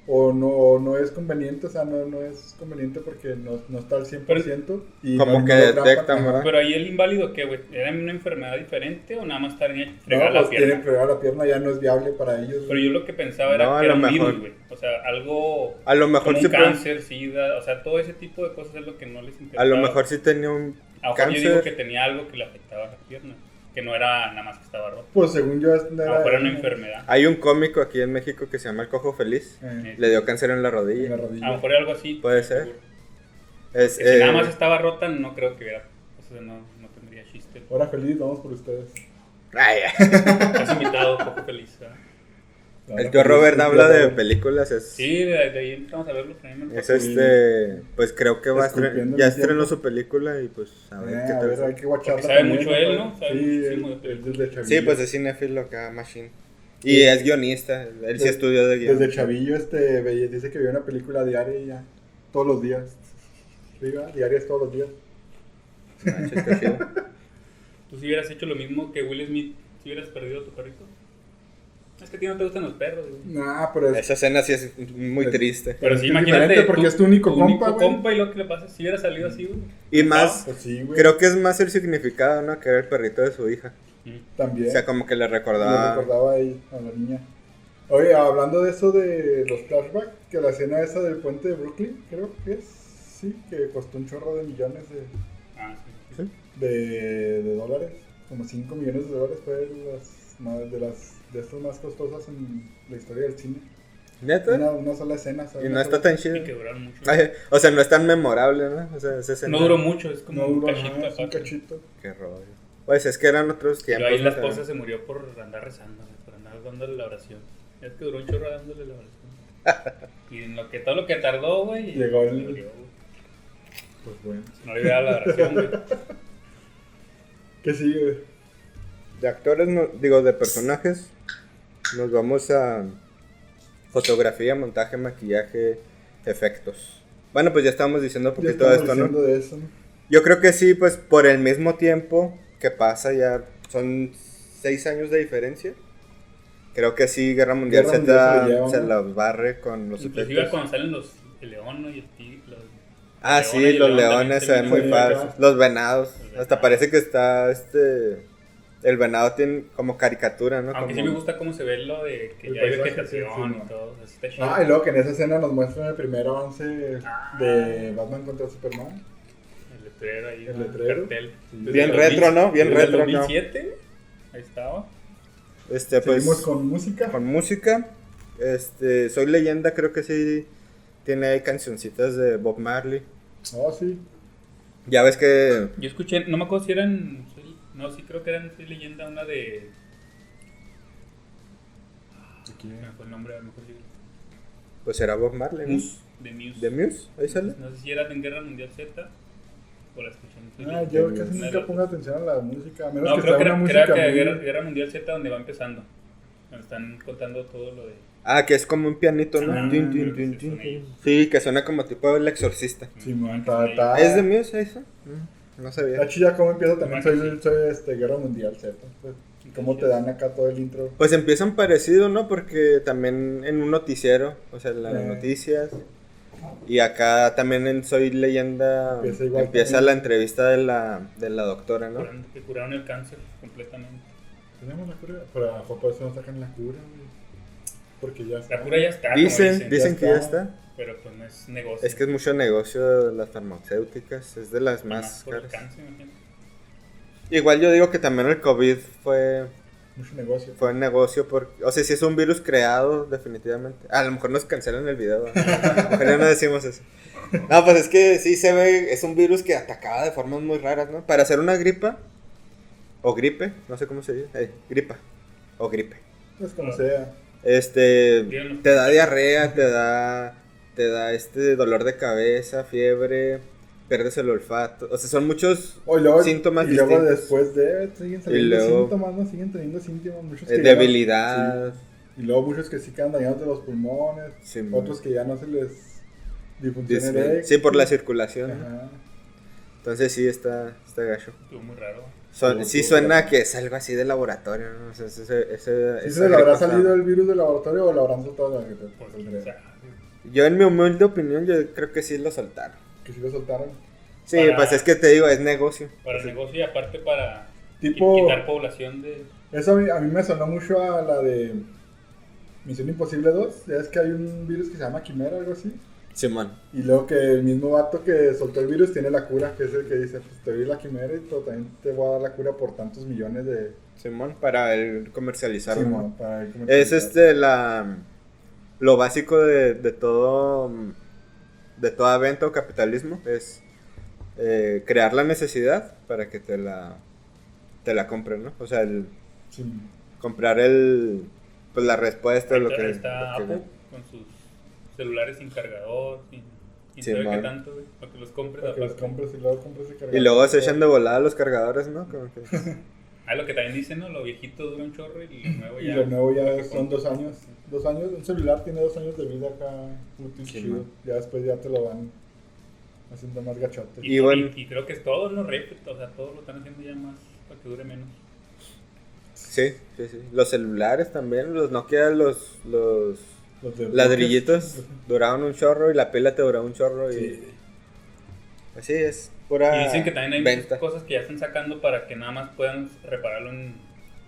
O no, no es conveniente, o sea, no, no es conveniente porque no, no está al 100%. y Como no- que no detectan. Pero ahí el inválido, ¿qué, güey? ¿Era una enfermedad diferente o nada más tenía No, fregada la pues pierna? fregada la pierna, ya no es viable para ellos. Pero yo lo que pensaba era No, a que era un virus, güey. O sea, algo A lo mejor como sí un cáncer, sida, o sea, todo ese tipo de cosas es lo que no les interesaba. A lo mejor sí tenía un mejor yo digo que cáncer. tenía algo que le afectaba a la pierna, que no era nada más que estaba roto. Pues según yo, es- A lo mejor era una enfermedad. Hay un cómico aquí en México que se llama El Cojo Feliz. Eh, Le dio cáncer en la en la rodilla. A lo rodilla. mejor era algo así. Puede ser. seguro. Es, Que si eh, nada más estaba rota, no creo que hubiera. O sea, no, no tendría chiste. Ahora feliz, vamos por ustedes. ay, Has invitado, poco feliz. ¿verdad? El tío Robert habla de películas. Es, Sí, de, de ahí empezamos a verlo. también me es este. Pues creo que va a Esculpiendo estrenar. en Ya estrenó tiempo. su película y pues a ver Eh, qué a tal. ver, hay que sabe también, mucho él, ¿no? Sabe Sí, muchísimo él- de él desde chavillo. Sí, pues es cinéfilo acá, Machine. Y es guionista. Él sí estudió de guion. Desde chavillo este, veía- dice que veía una película diaria y ya, todos los días. ¿verdad? diarias todos los días. Manches, chido. ¿Tú si hubieras hecho lo mismo que Will Smith si hubieras perdido a tu perrito? Es que a ti no te gustan los perros, güey. Nah, pero es, Esa escena sí es muy triste. Pero sí, es imagínate. porque es tu único compa, güey. compa y lo que le pasa si hubiera salido así, güey. Y más, pues sí, güey. creo que es más el significado, ¿no? Que era el perrito de su hija. También. O sea, como que le Le recordaba. recordaba ahí a la niña. Oye, hablando de eso de los flashbacks, que la escena esa del puente de Brooklyn, creo que es, sí, que costó un chorro de millones de, Ah, sí. ¿Sí? de, de dólares, como 5 millones de dólares fue de las, de las de estas más costosas en la historia del cine. ¿Neta? Una, una sola escena, ¿sabes? Y no está tan chido. mucho. Ay, o sea, no es tan memorable, ¿no? O sea, esa escena- No duró mucho, es como No un duró cachito. nada, es un cachito. Qué rollo. Pues es que eran otros Pero tiempos. ahí la ¿no? esposa se murió por andar rezando, por andar dándole la oración. Es que duró un chorro dándole la oración. y en lo que todo lo que tardó, güey. Llegó el- murió. Pues bueno. No le dado la oración, güey. ¿Qué sigue? De actores, no- digo, de personajes, nos vamos a fotografía, montaje, maquillaje, efectos. Bueno, pues ya estábamos diciendo un poquito de estamos esto, ¿no? diciendo de eso, ¿no? Yo creo que sí, pues por el mismo tiempo que pasa ya son seis años de diferencia. Creo que sí, Guerra Mundial Guerra Z Mundial se los barre con los Inclusive efectos. cuando salen los el león y el tigre. Los, Ah, el sí, león los leones se ven muy acá. Los venados. Hasta parece que está este. El venado tiene como caricatura, ¿no? Aunque Como- sí me gusta cómo se ve lo de que El ya hay vegetación sí, sí, y todo. Está chido. Ah, y luego que en esa escena nos muestran el primer avance Ah. de Batman contra Superman. El letrero ahí. El letrero. cartel. Sí. Bien el retro, ¿no? Bien desde el retro, ¿no? 2007, ahí estaba. Este, pues. Seguimos con música. con música. Este, Soy Leyenda, creo que sí tiene ahí cancioncitas de Bob Marley. Oh, sí. Ya ves que Yo escuché, no me acuerdo si eran. No, sí creo que Soy Leyenda, una de. Se me fue el nombre, a lo mejor sí. pues era Bob Marley. de Muse. ¿De Muse? Ahí sale. No sé si era en Guerra Mundial Z o la escuché en Ah, Leyenda. yo Una casi de nunca pongo atención a la música. A menos No, que creo sea que una era, música creo que muy... Guerra, Guerra Mundial Z donde va empezando. Donde están contando todo lo de. Ah, que es como un pianito, ¿no? Ah, sí. Sí, que suena como tipo el exorcista. Simón, está, está, ¿Es de Muse eso? Mm, No sabía. Está chida cómo empieza también. Soy, soy este, Guerra Mundial Z. Pues, y cómo te dan acá todo el intro. Pues empiezan parecido, ¿no? Porque también en un noticiero, o sea, las Eh. noticias. Y acá también en Soy Leyenda Empieza igual empieza la entrevista de la, de la doctora, ¿no? Que curaron el cáncer completamente. Tenemos la cura. Pero a lo mejor por eso no sacan la cura, güey. Porque ya está. La cura ya está. Dicen, dicen ya que ya está. Pero pues no es negocio. Es que es mucho negocio de las farmacéuticas, es de las más caras. cáncer, imagínate. Igual yo digo que también el COVID fue, Mucho negocio. fue un negocio, porque, o sea, si es un virus creado, definitivamente. A lo mejor nos cancelan el video, ¿no? pero ya no decimos eso. No, pues es que sí se ve, es un virus que atacaba de formas muy raras, ¿no? Para hacer una gripa, o gripe, no sé cómo se dice, eh, gripa, o gripe. Pues como sea. Este, te da diarrea, te da, te da este dolor de cabeza, fiebre, pierdes el olfato, o sea, son muchos O y luego, síntomas y luego distintos. después de siguen saliendo luego- síntomas, ¿no? Siguen teniendo síntomas. Muchos Eh, que debilidad. sí. Y luego muchos que sí quedan dañados de los pulmones. Sí, otros que ya no se les difunciona el Dis- ex. Sí, por la circulación. Ajá. Entonces sí, está, está gacho. Estuvo muy raro. Son- sí suena que es algo así de laboratorio, ¿no? O sea, ese, ese, ese- ¿Sí se le habrá salido el virus del laboratorio o lo habrán soltado la? Pues, Yo en mi humilde opinión, yo creo que sí lo soltaron. que sí lo soltaron. Sí, Para- pues es que te digo, es negocio. para el negocio y aparte para Tipo- qui- quitar población de. Eso a mí, a mí me sonó mucho a la de Misión Imposible 2. Ya es que hay un virus que se llama Quimera, algo así. Simón. Y luego que el mismo vato que soltó el virus tiene la cura, que es el que dice, pues te doy la quimera y pero también te voy a dar la cura por tantos millones de... Simón, para el. Sí, para el Es comercializar. este la lo básico de, de todo de toda venta o capitalismo es eh, crear la necesidad para que te la te la compren, ¿no? O sea, el Sí. comprar el pues la respuesta lo Ahí que, está lo que- Apple con sus celulares sin cargador, sin. sin Sí, saber qué man. tanto, güey. Para que los compres Para que los aparte. compres y luego compres el y cargador. luego se echan de volada los cargadores, ¿no? Como que- Ah, lo que también dicen, ¿no? Lo viejito dura un chorro y lo nuevo Y ya. lo nuevo ya son dos años. Dos años, un celular tiene dos años de vida acá, útil, Sí, chido. Ya después ya te lo van haciendo más gachote. Y, Y bueno. y- y creo que es todo, ¿no? Repito, o sea, todo lo están haciendo ya más para que dure menos. sí, sí, sí. Los celulares también, los Nokia, los los Los ladrillitos duraban un chorro y la pila te duraba un chorro y Sí. así es pura Y dicen que también hay venta. muchas cosas que ya están sacando para que nada más puedan repararlo en-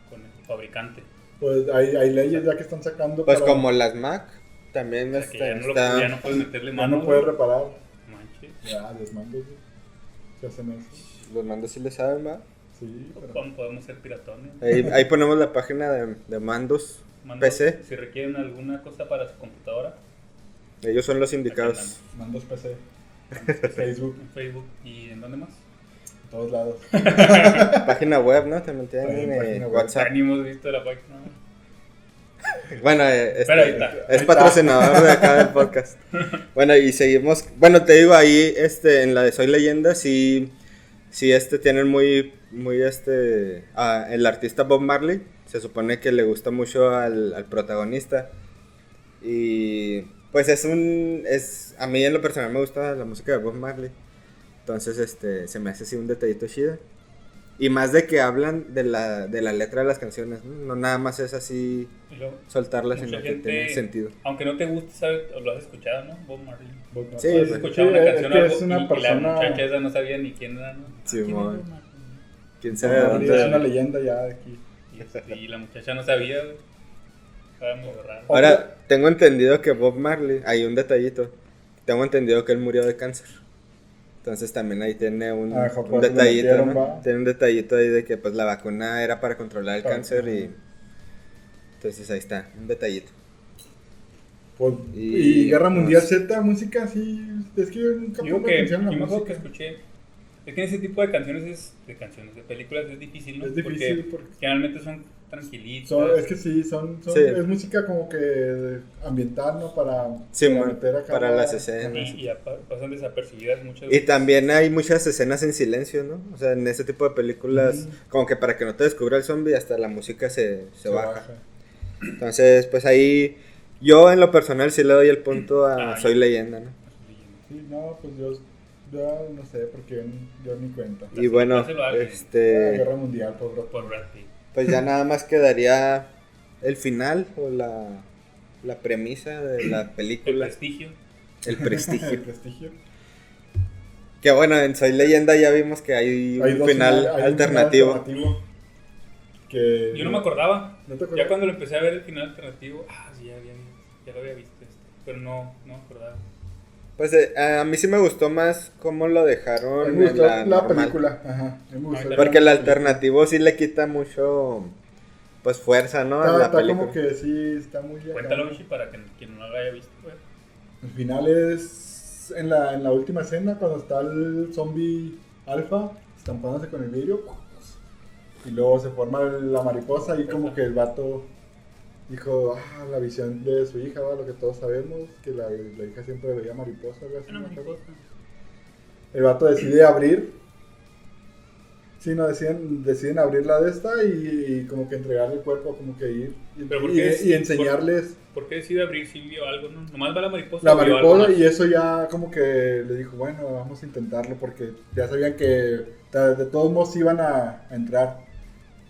con el fabricante. Pues hay, hay leyes ya que están sacando Pues para- como las Mac, también O sea, está, ya no, lo- está- ya no puedes meterle ya mano. no puedes reparar. Manches. Ya, desmandos, güey. Se hacen eso. los mandos sí le saben, va. Sí, pero... ¿Cómo podemos ser piratones? Ahí, ahí ponemos la página de, de mandos Mandos, PC. Si requieren alguna cosa para su computadora, Ellos son los indicados. Mandos PC. Facebook, en Facebook y en dónde más. Todos lados. página web, ¿no? También tienen eh. WhatsApp. Ni hemos visto la página. Bueno, eh, este, es patrocinador de acá del podcast. Bueno, y seguimos. Bueno, te digo, ahí este, en la de Soy Leyenda, sí, sí este, tienen muy, muy este, ah, el artista Bob Marley, se supone que le gusta mucho al, al protagonista. Y Pues es un. Es, a mí en lo personal me gusta la música de Bob Marley. Entonces, este, se me hace así un detallito chido. Y más de que hablan de la, de la letra de las canciones, ¿no? No nada más es así Y luego, soltarlas, mucha sino que gente, tiene sentido. Aunque no te guste, ¿sabes? O lo has escuchado, ¿no? Bob Marley. Sí, Has escuchado sí, una es canción que es una y, y persona- la muchacha esa no sabía ni quién era, ¿no? Sí, ¿Quién. Bob Marley? ¿Quién sabe de Bob dónde? Marley es una leyenda ya de aquí. Y, y la muchacha no sabía, güey. Estaba muy raro. Ahora, tengo entendido que Bob Marley, hay un detallito. Tengo entendido que él murió de cáncer. Entonces también ahí tiene un, A lo mejor un por eso lo detallito, metieron, ¿no? va. Tiene un detallito ahí de que pues la vacuna era para controlar el cáncer y... Entonces ahí está, un detallito. Pues, Y- y, Guerra Mundial pues- Z, música así. Es que yo nunca Digo pongo que, atención a la yo que música. escuché. Es que en ese tipo de canciones, es, de canciones, de películas, es difícil, ¿no? Es difícil porque, porque- generalmente son tranquilitas. Son- es que sí, son, son- Sí. es música como que ambiental, ¿no? Para, Sí, para man, meter acá para la- las escenas. y, y apa- pasan desapercibidas muchas Y veces. también hay muchas escenas en silencio, ¿no? O sea, en ese tipo de películas, como que para que no te descubra el zombie, hasta la música se, se, Se baja. baja. Entonces, pues ahí, yo en lo personal sí le doy el punto a Ah, Soy Leyenda, ¿no? Sí, no, pues yo, yo no sé, porque yo ni cuenta. Y bueno, a este, Guerra Mundial, por. Por Brad Pitt. Pues ya nada más quedaría el final o la, la premisa de la El película, prestigio. el El prestigio. prestigio. que bueno, en Soy Leyenda ya vimos que hay un Hay final final- hay un alternativo. final alternativo que Yo no me acordaba. ¿No te acuerdas? Ya cuando lo empecé a ver el final alternativo, ah, sí, ya, había, ya lo había visto. Este, pero no, no me acordaba. Pues eh, a mí sí me gustó más cómo lo dejaron me en gustó la, la, película. Ajá. me gustó Porque Porque el alternativo sí le quita mucho, pues fuerza, ¿no? a Está, la está película. como que sí, está muy. Cuéntalo, Michi, para que quien no lo haya visto. güey. El final es en la, en la última escena cuando está el zombie alfa estampándose con el vidrio. Y luego se forma la mariposa y como que el vato dijo, ah, la visión de su hija, ¿va? lo que todos sabemos, que la, la hija siempre veía mariposa. El vato decide abrir. Sí, no, deciden, deciden abrir la de esta y, y como que entregarle el cuerpo, como que ir y, Pero ¿por y- qué es- y enseñarles ¿Por qué decide abrir si vio algo? No? Nomás va la mariposa. la mariposa y eso ya como que le dijo, bueno, vamos a intentarlo porque ya sabían que de, de todos modos iban a, a entrar.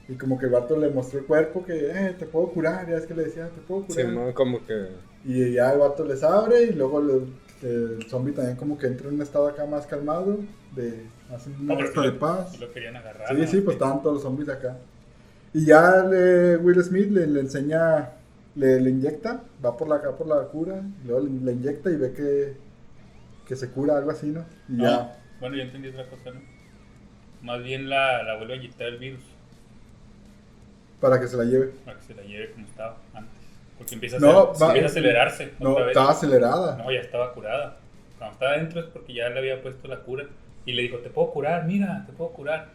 Y como que el vato le mostró el cuerpo que, eh, te puedo curar, ya es que le decía, te puedo Sí, curar. ¿no? como que... Y ya el vato les abre y luego le- el zombie también como que entra en un estado acá más calmado, de hacen pero acto sí de paz. sí lo querían agarrar. Sí, ¿no? sí, pues estaban todos los zombies acá. Y ya le- Will Smith le, le enseña, le, le inyecta, va por la, acá por la cura, y luego le, le inyecta y ve que, que se cura, algo así, ¿no? Y No, ya, Bueno, yo entendí otra cosa, ¿no? Más bien la, la vuelve a inyectar el virus para que se la lleve. para que se la lleve como estaba antes. Porque empieza a, No, hacer- va- empieza a acelerarse. No, otra vez. estaba acelerada. No, ya estaba curada. Cuando estaba adentro es porque ya le había puesto la cura. Y le dijo, te puedo curar, mira, te puedo curar.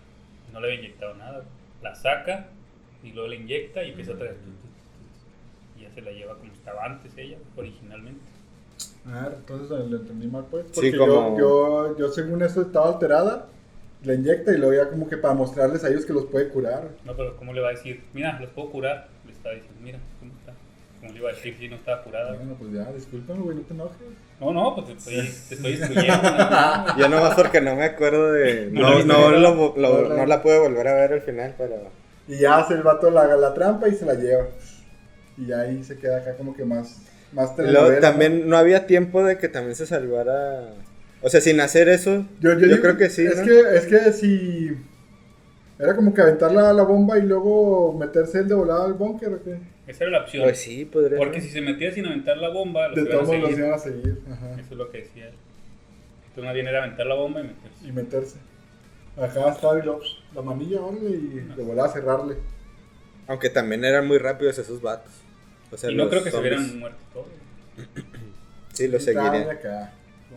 No le había inyectado nada. La saca y luego le inyecta y empieza a traer. Y ya se la lleva como estaba antes ella, originalmente. Ah, entonces lo entendí mal, pues. Sí, Porque como- yo, yo, yo, según eso, estaba alterada, la inyecta y luego ya como que para mostrarles a ellos que los puede curar. No, pero ¿cómo le va a decir? Mira, los puedo curar. Le está diciendo, mira, ¿cómo está? ¿Cómo le iba a decir si no estaba curada? Bueno, pues ya, discúlpame, güey, no te enojes. No, no, pues te estoy, te estoy instruyendo. ¿no? Yo nomás porque no me acuerdo de... No la No, no, lo- lo- No, no la pude volver a ver al final, pero... Y ya hace el vato la, la trampa y se la lleva. Y ahí se queda acá como que más, más luego también no había tiempo de que también se salvara... O sea, sin hacer eso, Yo, yo, yo digo- creo que sí, Es, ¿no? que, es que si. Era como que aventar la, la bomba y luego meterse el de volada al búnker o qué. Esa era la opción. Pues sí, podría Porque ser. si se metía sin aventar la bomba, los De iban a todos los iban a seguir. Ajá. Eso es lo que decía él. Entonces más bien era aventar la bomba y meterse. Y meterse. Acá está y luego, la manilla, órale, y de volada cerrarle. Aunque también eran muy rápidos esos vatos. O sea, y no creo que se zombies. hubieran muerto todos. Sí, lo seguirían.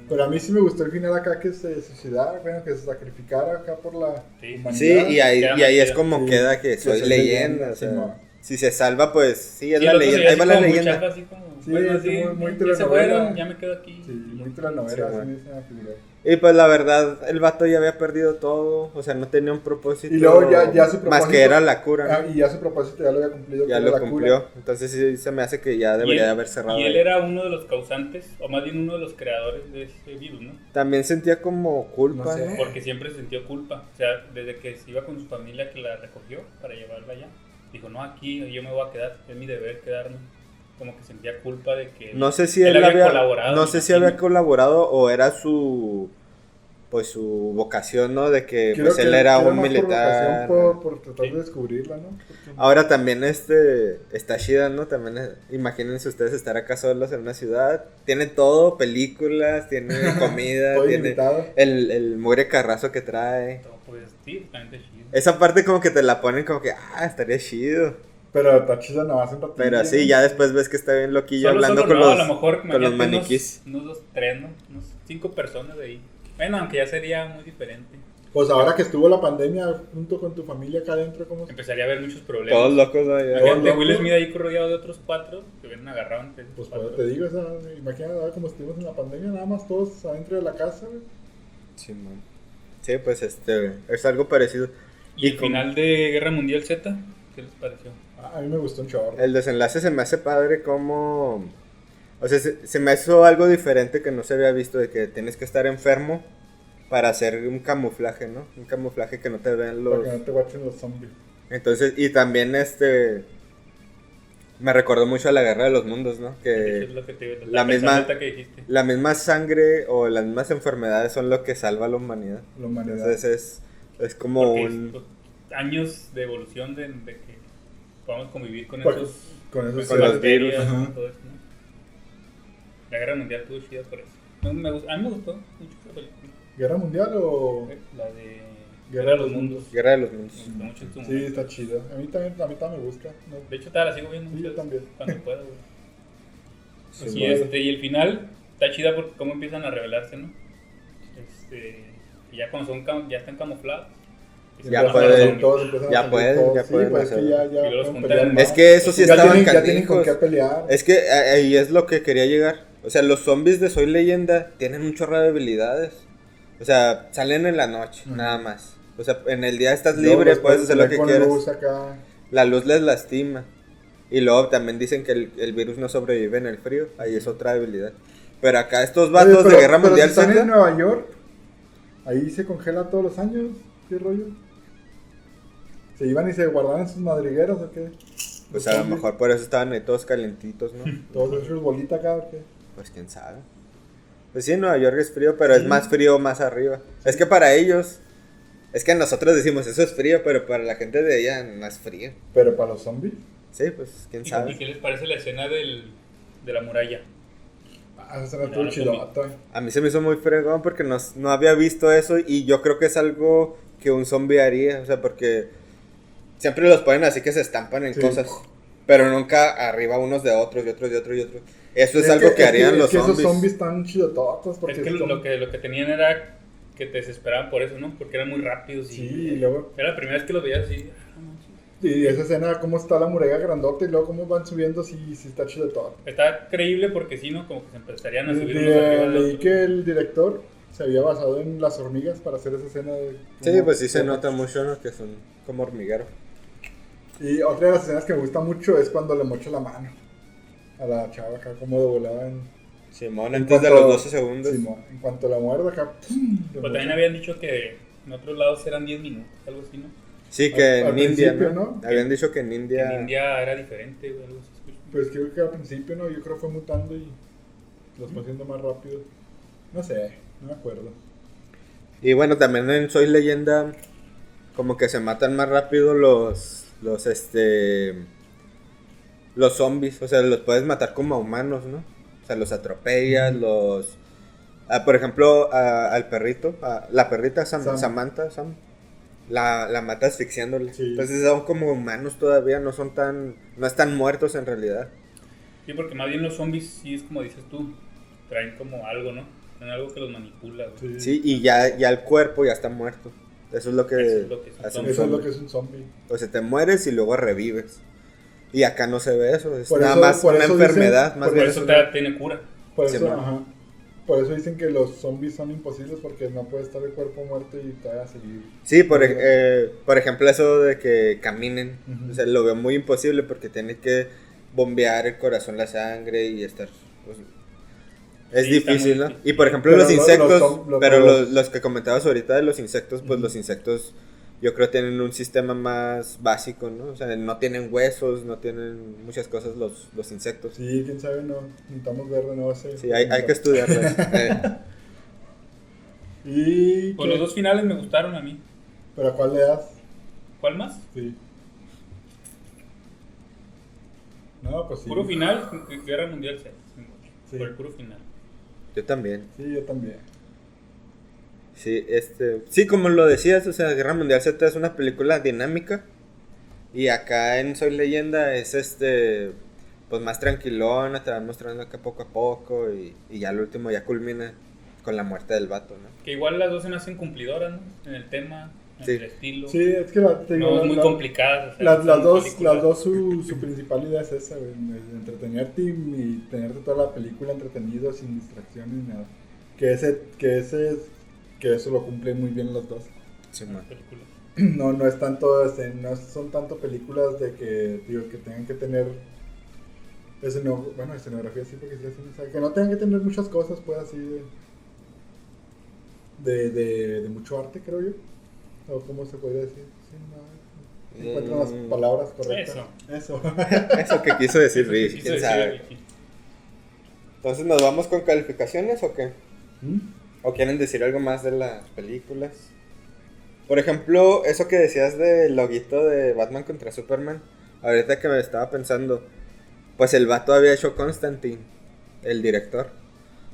Pero a mí sí me gustó el final acá que se suicidara, bueno, que se sacrificara acá por la Sí. humanidad. Sí, y ahí, y ahí es como Sí, queda que que soy soy leyenda, o sí, sea, no. si se salva, pues sí, es Sí, la leyenda. Ahí va la leyenda. chafa, así como, Sí, bueno, así, muy- muy ya se telenovela. fueron, ya me quedo aquí. Sí, muy Sí, telenovela, bueno. así esa figura. Y pues la verdad, el vato ya había perdido todo. O sea, no tenía un propósito. Y luego ya- ya su Más propósito- que era la cura. ¿no? Ah, y ya su propósito ya lo había cumplido. ya lo la cumplió. cura. Entonces sí se me hace que ya debería él- de haber cerrado. Y él ahí. era uno de los causantes, o más bien uno de los creadores de ese virus, ¿no? También sentía como culpa, No sé. ¿no? Porque siempre sintió culpa. O sea, desde que se iba con su familia que la recogió para llevarla allá, dijo, no, aquí yo me voy a quedar, es mi deber quedarme. Como que sentía culpa de que... No sé si Él él, había había, colaborado, no sé si había colaborado o era su pues su vocación, ¿no? De que Creo pues que- él era un por militar. Por, por tratar Sí. de descubrirla, ¿no? Porque- Ahora también este está chida, ¿no? También eh, imagínense ustedes estar acá solos en una ciudad, tiene todo, películas, tiene comida, tiene ilimitado. el el mugre carrazo que trae. No, Pues sí, chido. Esa parte como que te la ponen como que ah, estaría chido. Pero está chido nada más un ratito. Pero sí, ya después ves que está bien loquillo Solo- hablando solo con no, los a lo mejor con los maniquís. Unos, unos dos, tres, ¿no? Unos cinco personas de ahí. Bueno, aunque ya sería muy diferente. Pues ahora que estuvo la pandemia junto con tu familia acá adentro, ¿cómo Empezaría a haber muchos problemas. Todos locos. Imagínate Todos Will. Smith ahí rodeado de otros cuatro que hubieran agarrado entre Pues cuatro. te digo, o sea, imagínate ahora como estuvimos en la pandemia, nada más todos adentro de la casa, güey. Sí, man. Sí, pues este es algo parecido. Y el como- final de Guerra Mundial Z, ¿qué les pareció? A mí me gustó un chorro. El desenlace se me hace padre como... O sea, se, se me hizo algo diferente que no se había visto de que tienes que estar enfermo para hacer un camuflaje, ¿no? Un camuflaje que no te vean los... Para que no te guachen los zombies. Entonces, y también este... Me recordó mucho a la Guerra de los Mundos, ¿no? Que es lo que te la misma- ahorita que dijiste. la misma sangre o las mismas enfermedades son lo que salva a la humanidad. La humanidad. Entonces es, es como Porque un... es, pues, años de evolución de, de que podamos convivir con Pues, esos, con esos Con virus, y ajá. todo eso, ¿no? La Guerra Mundial estuvo chida por eso. No, me gust- a mí me gustó mucho esa película. ¿Guerra mundial o...? La de Guerra de los Mundos. Guerra de los Mundos. Me gustó mucho Sí, está chido. A mí también, a mí también me gusta. ¿no? De hecho, todavía la sigo viendo Sí, muchas yo también. cuando puedo, güey. Sí, este, y el final está chida porque cómo empiezan a revelarse, ¿no? Este, ya cuando son cam- ya están camuflados. Ya pueden- ya pueden, ya pueden pues es que eso sí estaban canijos. Es que ahí es lo que quería llegar. O sea, los zombies de Soy Leyenda tienen un chorro de habilidades. O sea, salen en la noche, nada más. O sea, en el día estás libre, puedes hacer lo que quieras. luz acá. La luz les lastima. Y luego también dicen que el, el virus no sobrevive en el frío. Ahí es otra debilidad. Pero acá estos Oye, vatos de pero- Guerra pero Mundial si están en Nueva York, ahí se congela todos los años. ¿Qué rollo? ¿Se iban y se guardaban en sus madrigueras o qué? pues a lo mejor por eso estaban ahí todos calentitos, ¿no? Todos esos bolitas acá o qué? Pues quién sabe. Pues sí, Nueva York es frío, pero es más frío más arriba. Es que para ellos, es que nosotros decimos eso es frío, pero para la gente de allá no es frío. Pero para los zombies. Sí, pues quién ¿Y, ¿Y sabe. qué les parece la escena del, de la muralla? Ah. A mí se me hizo muy fregón porque no, no había visto eso y yo creo que es algo que un zombie haría. O sea, porque siempre los ponen así que se estampan en Sí. cosas, pero nunca arriba unos de otros y otros de otros y otros. Eso es, Es algo que- que, harían es los que zombies. esos zombies están chidototos. Porque Es que son- lo que, lo que tenían era que te desesperaban por eso, ¿no? Porque eran muy rápidos y... Sí, y luego. Era la primera vez que los veías así. ah. Y esa escena, cómo está la muralla grandota y luego cómo van subiendo, sí, sí está chidototo. Está creíble porque si no, como que se empezarían a Le- subir de leí que el director se había basado en las hormigas para hacer esa escena de... Sí, pues sí se nota mucho, ¿no? Que son como hormiguero. Y otra de las escenas que me gusta mucho es cuando le mocha la mano a la chava acá, como de volada en... Simón, en antes de cuanto- los 12 segundos. Simón, en cuanto la muerde acá... ¡pum! también habían dicho que en otros lados eran 10 minutos, algo así, ¿no? Sí, que Al- al en India, principio, ¿no? ¿no? Habían dicho que en Que India... en India era diferente, algo así. Pues creo que al principio, ¿no? Yo creo que fue mutando y los fue haciendo más rápido. No sé, no me acuerdo. Y bueno, también en Soy Leyenda, como que se matan más rápido los, los, este, los zombies. O sea, los puedes matar como a humanos, ¿no? O sea, los atropellas, los... ah, por ejemplo, a- al perrito, a la perrita Sam- Sam. Samantha, Sam, la, la mata asfixiándole. Sí. Entonces son como humanos todavía, no son tan... No están muertos en realidad. Sí, porque más bien los zombies, sí es como dices tú, traen como algo, ¿no? Algo que los manipula, güey. Sí, y ya, ya el cuerpo ya está muerto. Eso es lo que, Eso es lo que es un hace zombie. Eso es lo zombie. que es un zombie. O sea, te mueres y luego revives. Y acá no se ve eso, es Por nada eso- más por una dicen- enfermedad, más por bien Por eso te- tiene cura. Por eso, ajá. Por eso dicen que los zombies son imposibles porque no puede estar el cuerpo muerto y todavía seguir. Sí, por, eh, por ejemplo, eso de que caminen, Ujú. o sea, lo veo muy imposible porque tiene que bombear el corazón, la sangre y estar... pues, es Sí, difícil, ¿no? Y por ejemplo, Pero los lo- los insectos, zom- lo- pero los- los, los que comentabas ahorita de los insectos, pues los insectos yo creo tienen un sistema más básico, ¿no? O sea, no tienen huesos, no tienen muchas cosas los, los insectos. Sí, quién sabe, no. Necesitamos ver de nuevo. Sí, hay, hay que estudiarlas. Eh, Y. Pues los dos finales me gustaron a mí. ¿Pero a cuál le das? ¿Cuál más? Sí. No, pues sí. Puro final, Guerra Mundial. Sí. Por el puro final. Yo también. Sí, yo también. Sí, este, sí, como lo decías, o sea, Guerra Mundial Z es una película dinámica y acá en Soy Leyenda es este, pues más tranquilona, te van mostrando acá poco a poco y, y ya al último ya culmina con la muerte del vato, ¿no? Que igual las dos se me hacen cumplidoras, ¿no? En el tema, Sí. estilo. Sí, es que la, te digo, no, la- es muy la- complicadas. o sea, Las, las dos, las dos su, su principal idea es esa, güey, entretenerte y, y tenerte toda la película entretenido sin distracción ni nada. Que ese, que ese, que eso lo cumplen muy bien los dos. Sí, man. películas. No, no es tanto, este, no son tanto películas de que, digo, que tengan que tener, esceno- bueno, escenografía sí, porque sí, sea, que no tengan que tener muchas cosas, pues, así de, de, de, de mucho arte, creo yo. O cómo se podría decir. Sí, no, encuentran las Mm. palabras correctas. Eso. Eso. Eso que quiso decir quiso quién decir sabe. Ricky. Entonces, ¿nos vamos con calificaciones o qué? ¿Mm? ¿O quieren decir algo más de las películas? Por ejemplo, eso que decías del loguito de Batman contra Superman. Ahorita que me estaba pensando, pues el vato había hecho Constantine, el director.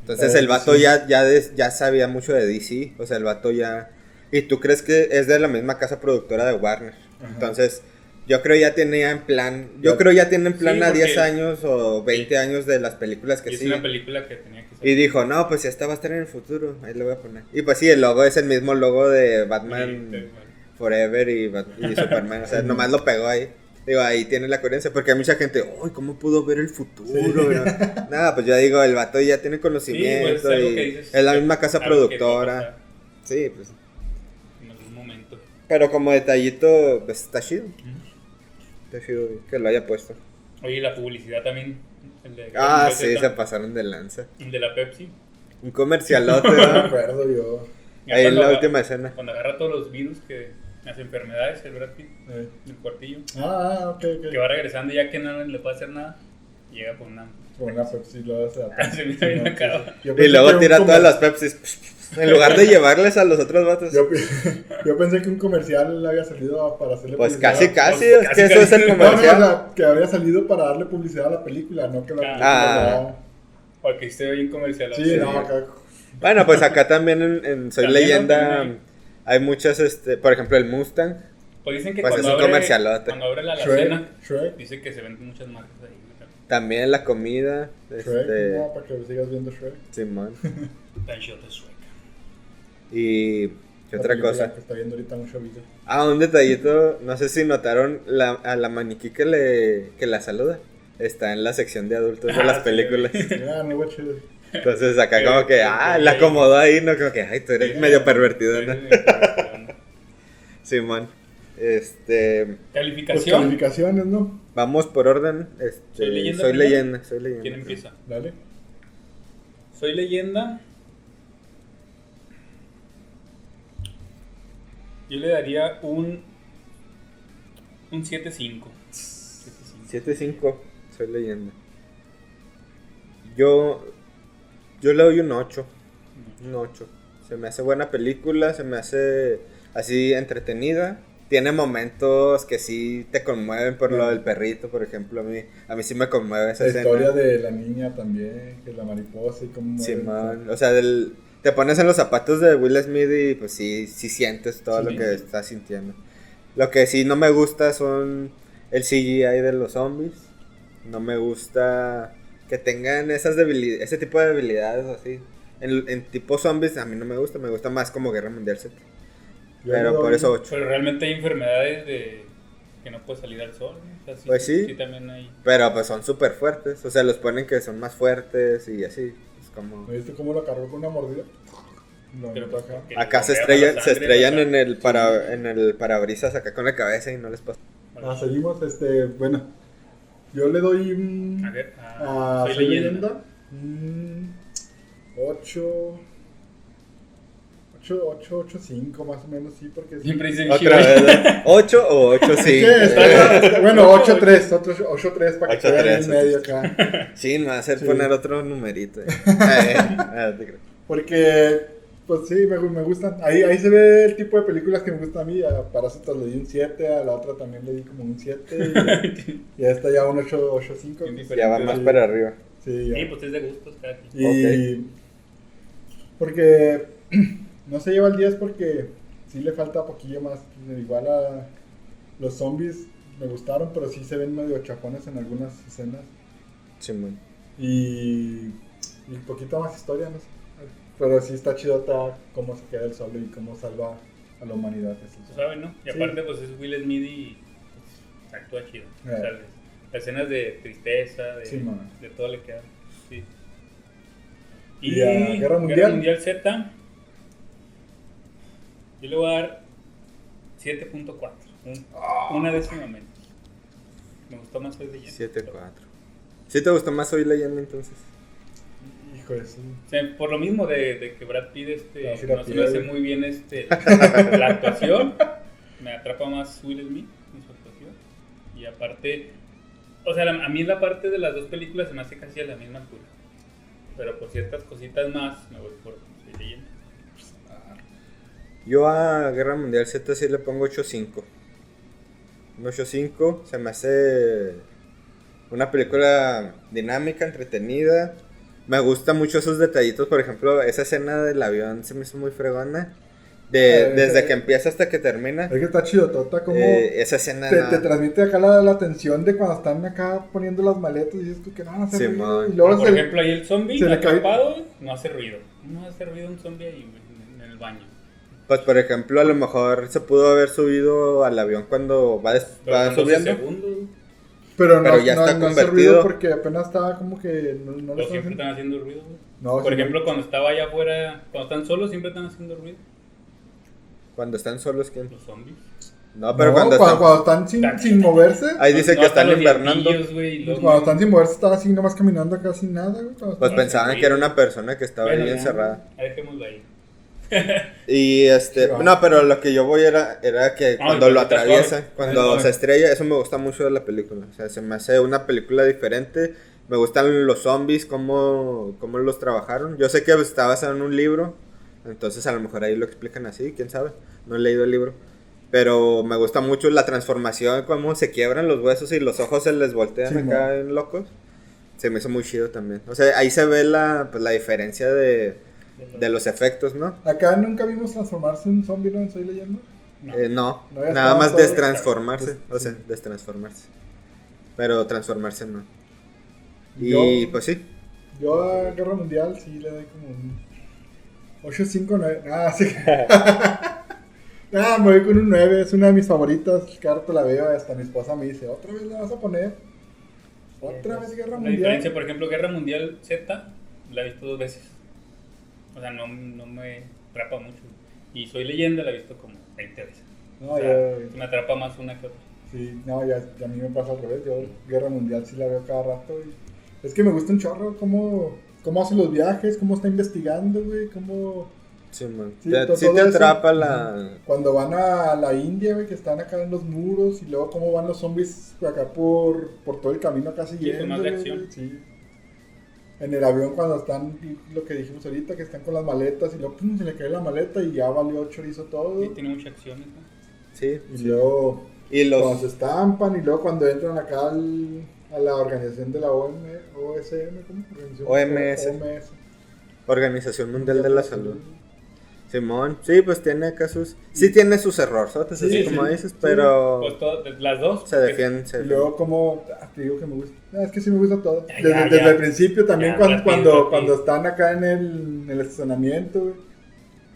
Entonces Eh, el vato sí. ya, ya, ya sabía mucho de DC. O sea, el vato ya... Y tú crees que es de la misma casa productora de Warner. Ajá. Entonces, yo creo ya tenía en plan... Yo creo ya tiene en plan Sí, a 10 porque- años o 20 Sí. años de las películas que Y es una película que tenía que ser. Y dijo, no, pues esta va a estar en el futuro, ahí lo voy a poner. Y pues sí, el logo es el mismo logo de Batman Sí, sí. Forever y, y Superman, o sea, nomás lo pegó ahí. Digo, ahí tiene la coherencia, porque hay mucha gente, uy, ¿cómo pudo ver el futuro? Sí. Nada, pues yo digo, el vato ya tiene Sí, pues, conocimiento es algo y dices, es la misma casa productora. Sí, pues. Pero como detallito, pues está chido. Está chido que lo haya puesto. Oye, la publicidad también. El de, Ah, sí, se pasaron de lanza. el de la Pepsi. Un comercialote, No me acuerdo yo. Ahí en la última escena. Cuando agarra todos los virus que las enfermedades, el Brad Pitt, Eh. el cuartillo, Ah, ok, ok. que va regresando ya que no le puede hacer nada, llega con una. Con una Pepsi lo hace Y luego tira todas las Pepsis. En lugar de llevarles a los otros vatos. Yo, yo pensé que un comercial había salido para hacerle Pues publicidad. casi, casi, Pues, es casi, que eso casi. es el No, No, no, o comercial. sea, que había salido para darle publicidad a la película, no que la película Ah. Porque esté bien comercial. Sí, Sí. no, acá. Bueno, pues acá también en, en Soy También, ¿no? Leyenda También hay muchas, este, por ejemplo, el Mustang. Pues dicen que Pues cuando, es un abre, comercialote. cuando abre la alacena, dice que se venden muchas marcas ahí. También la comida. Shrek, Este, no, para que sigas viendo Shrek. Simón. Tan shot de sueca. Y. ¿Qué La otra cosa? Que está viendo ahorita mucho video. Ah, un detallito. No sé si notaron la, a la maniquí que le que la saluda. Está en la sección de adultos de Ah, las sí. películas. Ah, no, güey, chido. Entonces acá Qué- como que, qué- ah, qué- la acomodó ahí, ¿no? Como que, ay, tú eres medio pervertido, ¿no? Simón. Este. Pues Calificación. calificaciones, ¿no? Vamos por orden. Este, ¿Soy leyenda soy primero? leyenda, soy leyenda. ¿Quién empieza? Dale. Soy leyenda. Yo le daría un. Un 7-5. 7-5. 7-5, soy leyenda. Yo. Yo le doy un 8. Un 8. Se me hace buena película, se me hace así entretenida. Tiene momentos que sí te conmueven por lo del perrito, por ejemplo. A mí, a mí sí me conmueve esa La escena. historia de la niña también, que es la mariposa y cómo. Simón, o sea, del, te pones en los zapatos de Will Smith y pues sí, sí sientes todo Sí. lo que estás sintiendo. Lo que sí no me gusta son el CGI de los zombies. No me gusta que tengan esas debilidades, ese tipo de debilidades así. En, en tipo zombies a mí no me gusta, me gusta más como Guerra Mundial Z. Yo Pero por eso 8. Pero realmente hay enfermedades de. que no puede salir al sol. ¿no? O sea, sí, Pues sí. Sí, también hay. Pero pues son súper fuertes. O sea, los ponen que son más fuertes y así. Como. ¿No viste cómo lo cargó con una mordida? Aventó acá. Acá se estrellan, la se estrellan en el para, en el parabrisas acá con la cabeza y no les pasa. Ah, seguimos, este, bueno. Yo le doy un. A ver, ah, a soy Soy leyenda. leyenda. 8. 8, 8, 8, 5 más o menos, sí, porque. Siempre dicen Otra vez. ¿8 o 8 sí? Sí, está- está- bueno, 8, 3, 8, 3 para que 8-3, quede en medio acá. Sí, me va a hacer Sí. poner otro numerito. eh. Eh. Porque, pues sí, me, me gustan. Ahí, ahí se ve el tipo de películas que me gustan a mí. A Parásitos le di un 7, a la otra también le di como un 7. Y, y a esta ya un 8, 8, 5. Bien Ya va más para arriba. Sí, ya. Sí, pues es de gustos cada quien. Y porque no se lleva el 10 porque sí le falta poquillo más. Igual a los zombies me gustaron, pero sí se ven medio chapones en algunas escenas. Simón. Y, y un poquito más historia, no sé. Pero sí está chidota cómo se queda el solo y cómo salva a la humanidad. Tú sabes, ¿no? Y Sí. aparte, pues es Will Smith y pues, actúa chido. Eh. O sea, las escenas de tristeza, de, Sí, man. de todo le queda. Sí. ¿Y a Guerra Mundial? Z. Yo le voy a dar 7.4. un- Ah. Una décima menos. Me gustó más hoy de Jen. 7-4. ¿Sí te gustó más hoy leyendo entonces? Hijo de. O sea, por lo mismo de, de que Brad Pitt este, No, sí se me hace muy bien este, la actuación, me atrapa más Will Smith en su actuación. Y aparte, o sea, la- a mí la parte de las dos películas se me hace casi a la misma altura. Pero por ciertas cositas más me voy por Soy Leyenda. Yo a Guerra Mundial Z sí le pongo 8-5. Un 8-5 se me hace una película dinámica, entretenida. Me gustan mucho esos detallitos, por ejemplo, esa escena del avión se me hizo muy fregona. De, Ah, desde que empieza hasta que termina. Es que está chidotota como. eh, esa escena te, no. te transmite acá la, la tensión de cuando están acá poniendo las maletas y dices que no van a hacer Simón. ruido", y luego por se- ejemplo, ahí el zombie le cae- atrapado no hace ruido. No hace ruido un zombie ahí en, en el baño. Pues por ejemplo, a lo mejor se pudo haber subido al avión cuando va, des- Pero va son 12 subiendo. segundos. pero no, pero ya no, está no hace convertido. ruido porque apenas estaba como que no, no Pero siempre están haciendo ruido. güey. No, Por sí, ejemplo, cuando estaba allá afuera, cuando están solos, siempre están haciendo ruido. Cuando están solos, ¿quién? Los zombies. No, pero no, cuando, cuando, están... cuando están sin, sin moverse, Ahí dice No, que están los invernando. dientillos, güey, y luego- cuando están sin moverse están así nomás caminando acá sin nada, güey. Pues pensaban que era una persona que estaba Bueno, ahí encerrada. ahí Dejémoslo ahí. Y este, no, pero lo que yo voy era, era que Ah, cuando lo atraviesa, suave. cuando se estrella, eso me gusta mucho de la película. O sea, se me hace una película diferente. Me gustan los zombies, cómo, cómo los trabajaron. Yo sé que está basado en un libro, entonces a lo mejor ahí lo explican así, quién sabe. No he leído el libro. Pero me gusta mucho la transformación, cómo se quiebran los huesos y los ojos se les voltean Sí, acá en locos. Se me hizo muy chido también. O sea, ahí se ve la, pues, la diferencia de, de los efectos, ¿no? Acá nunca vimos transformarse un zombie, ¿no? Soy Leyendo. No. Eh, no, nada más destransformarse, o sea, sí. destransformarse. Pero transformarse no. Y Yo- pues sí, Yo a Guerra Mundial sí le doy como un 8, 5, 9. Ah, sí. ah, me voy con un 9. Es una de mis favoritas. Cada rato la veo. Hasta mi esposa me dice: ¿Otra vez la vas a poner? ¿Otra vez Guerra La Mundial? diferencia, por ejemplo, Guerra Mundial Z, la he visto dos veces. O sea, no, no me atrapa mucho. Y Soy Leyenda la he visto como 20 veces. No, o sea, yo- me atrapa más una que otra. Sí, no, ya, ya a mí me pasa al revés. Yo Guerra Mundial sí la veo cada rato. Y es que me gusta un chorro cómo, cómo hace los viajes, cómo está investigando, güey. Cómo... sí, man. Sí, Te- to- sí todo te eso. atrapa la... Cuando van a la India, güey, que están acá en los muros. Y luego cómo van los zombies acá por, por todo el camino acá Sí, más de güey, sí. En el avión cuando están, y lo que dijimos ahorita, que están con las maletas y luego pum, se le cae la maleta y ya valió chorizo todo. Sí, tiene mucha acción. ¿no? Sí, Y luego y cuando los... se estampan y luego cuando entran acá al- a la organización de la OM, OSM, ¿cómo? Organización- OMS. OMS. Organización Mundial de la Salud. Simón, sí, pues tiene acá sus... Sí tiene sus errores, Sí, así sí, como sí. dices, Sí. pero... Pues todo- las dos. Se porque- defiende, se Y defiende. luego como, ah, te digo que me gusta, Ah, es que sí me gusta todo. Ya, Desde, ya, desde ya. el principio también Ya, cuando, rápido, cuando, rápido. cuando están acá en el, en el estacionamiento, güey.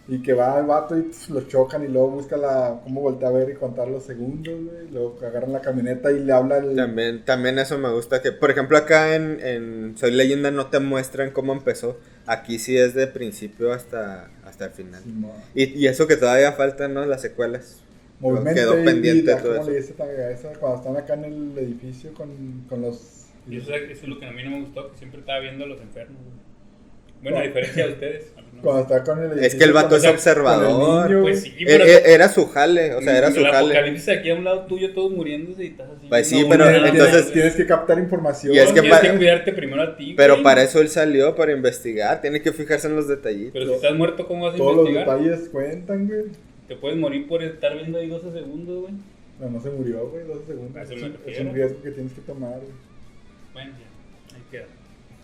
Y que va el vato y pf, lo chocan y luego busca la, cómo voltea a ver y contar los segundos, güey. Luego agarran la camioneta y le habla el... También, también eso me gusta que, por ejemplo, acá en, en Soy Leyenda no te muestran cómo empezó. Aquí sí es de principio hasta, hasta el final. Simón. Y, y eso que todavía faltan, ¿no? Las secuelas. Movimiento Quedó y pendiente vida, todo ¿cómo eso. le dice? Cuando están acá en el edificio con, con los... Y eso, es- eso es lo que a mí no me gustó, que siempre estaba viendo a los enfermos. Bueno, a diferencia de ustedes. No. Cuando está con el edificio... Es que el vato es observador. niño, Pues sí, E- pero- e- Era su jale, o sea, era su el jale. apocalipsis aquí a un lado tuyo, todos muriéndose y estás así. Pues sí, viendo pero nada entonces- Tienes que captar información. Y es que tienes para- que cuidarte primero a ti. Pero güey. para eso él salió, para investigar. Tiene que fijarse en los detallitos. Pero si estás muerto, ¿cómo vas a Todos los investigar? detalles cuentan, güey. Te puedes morir por estar viendo ahí 12 segundos, güey. No, no se murió, güey, 12 segundos. Es un riesgo que tienes que tomar, güey. Bueno, ya.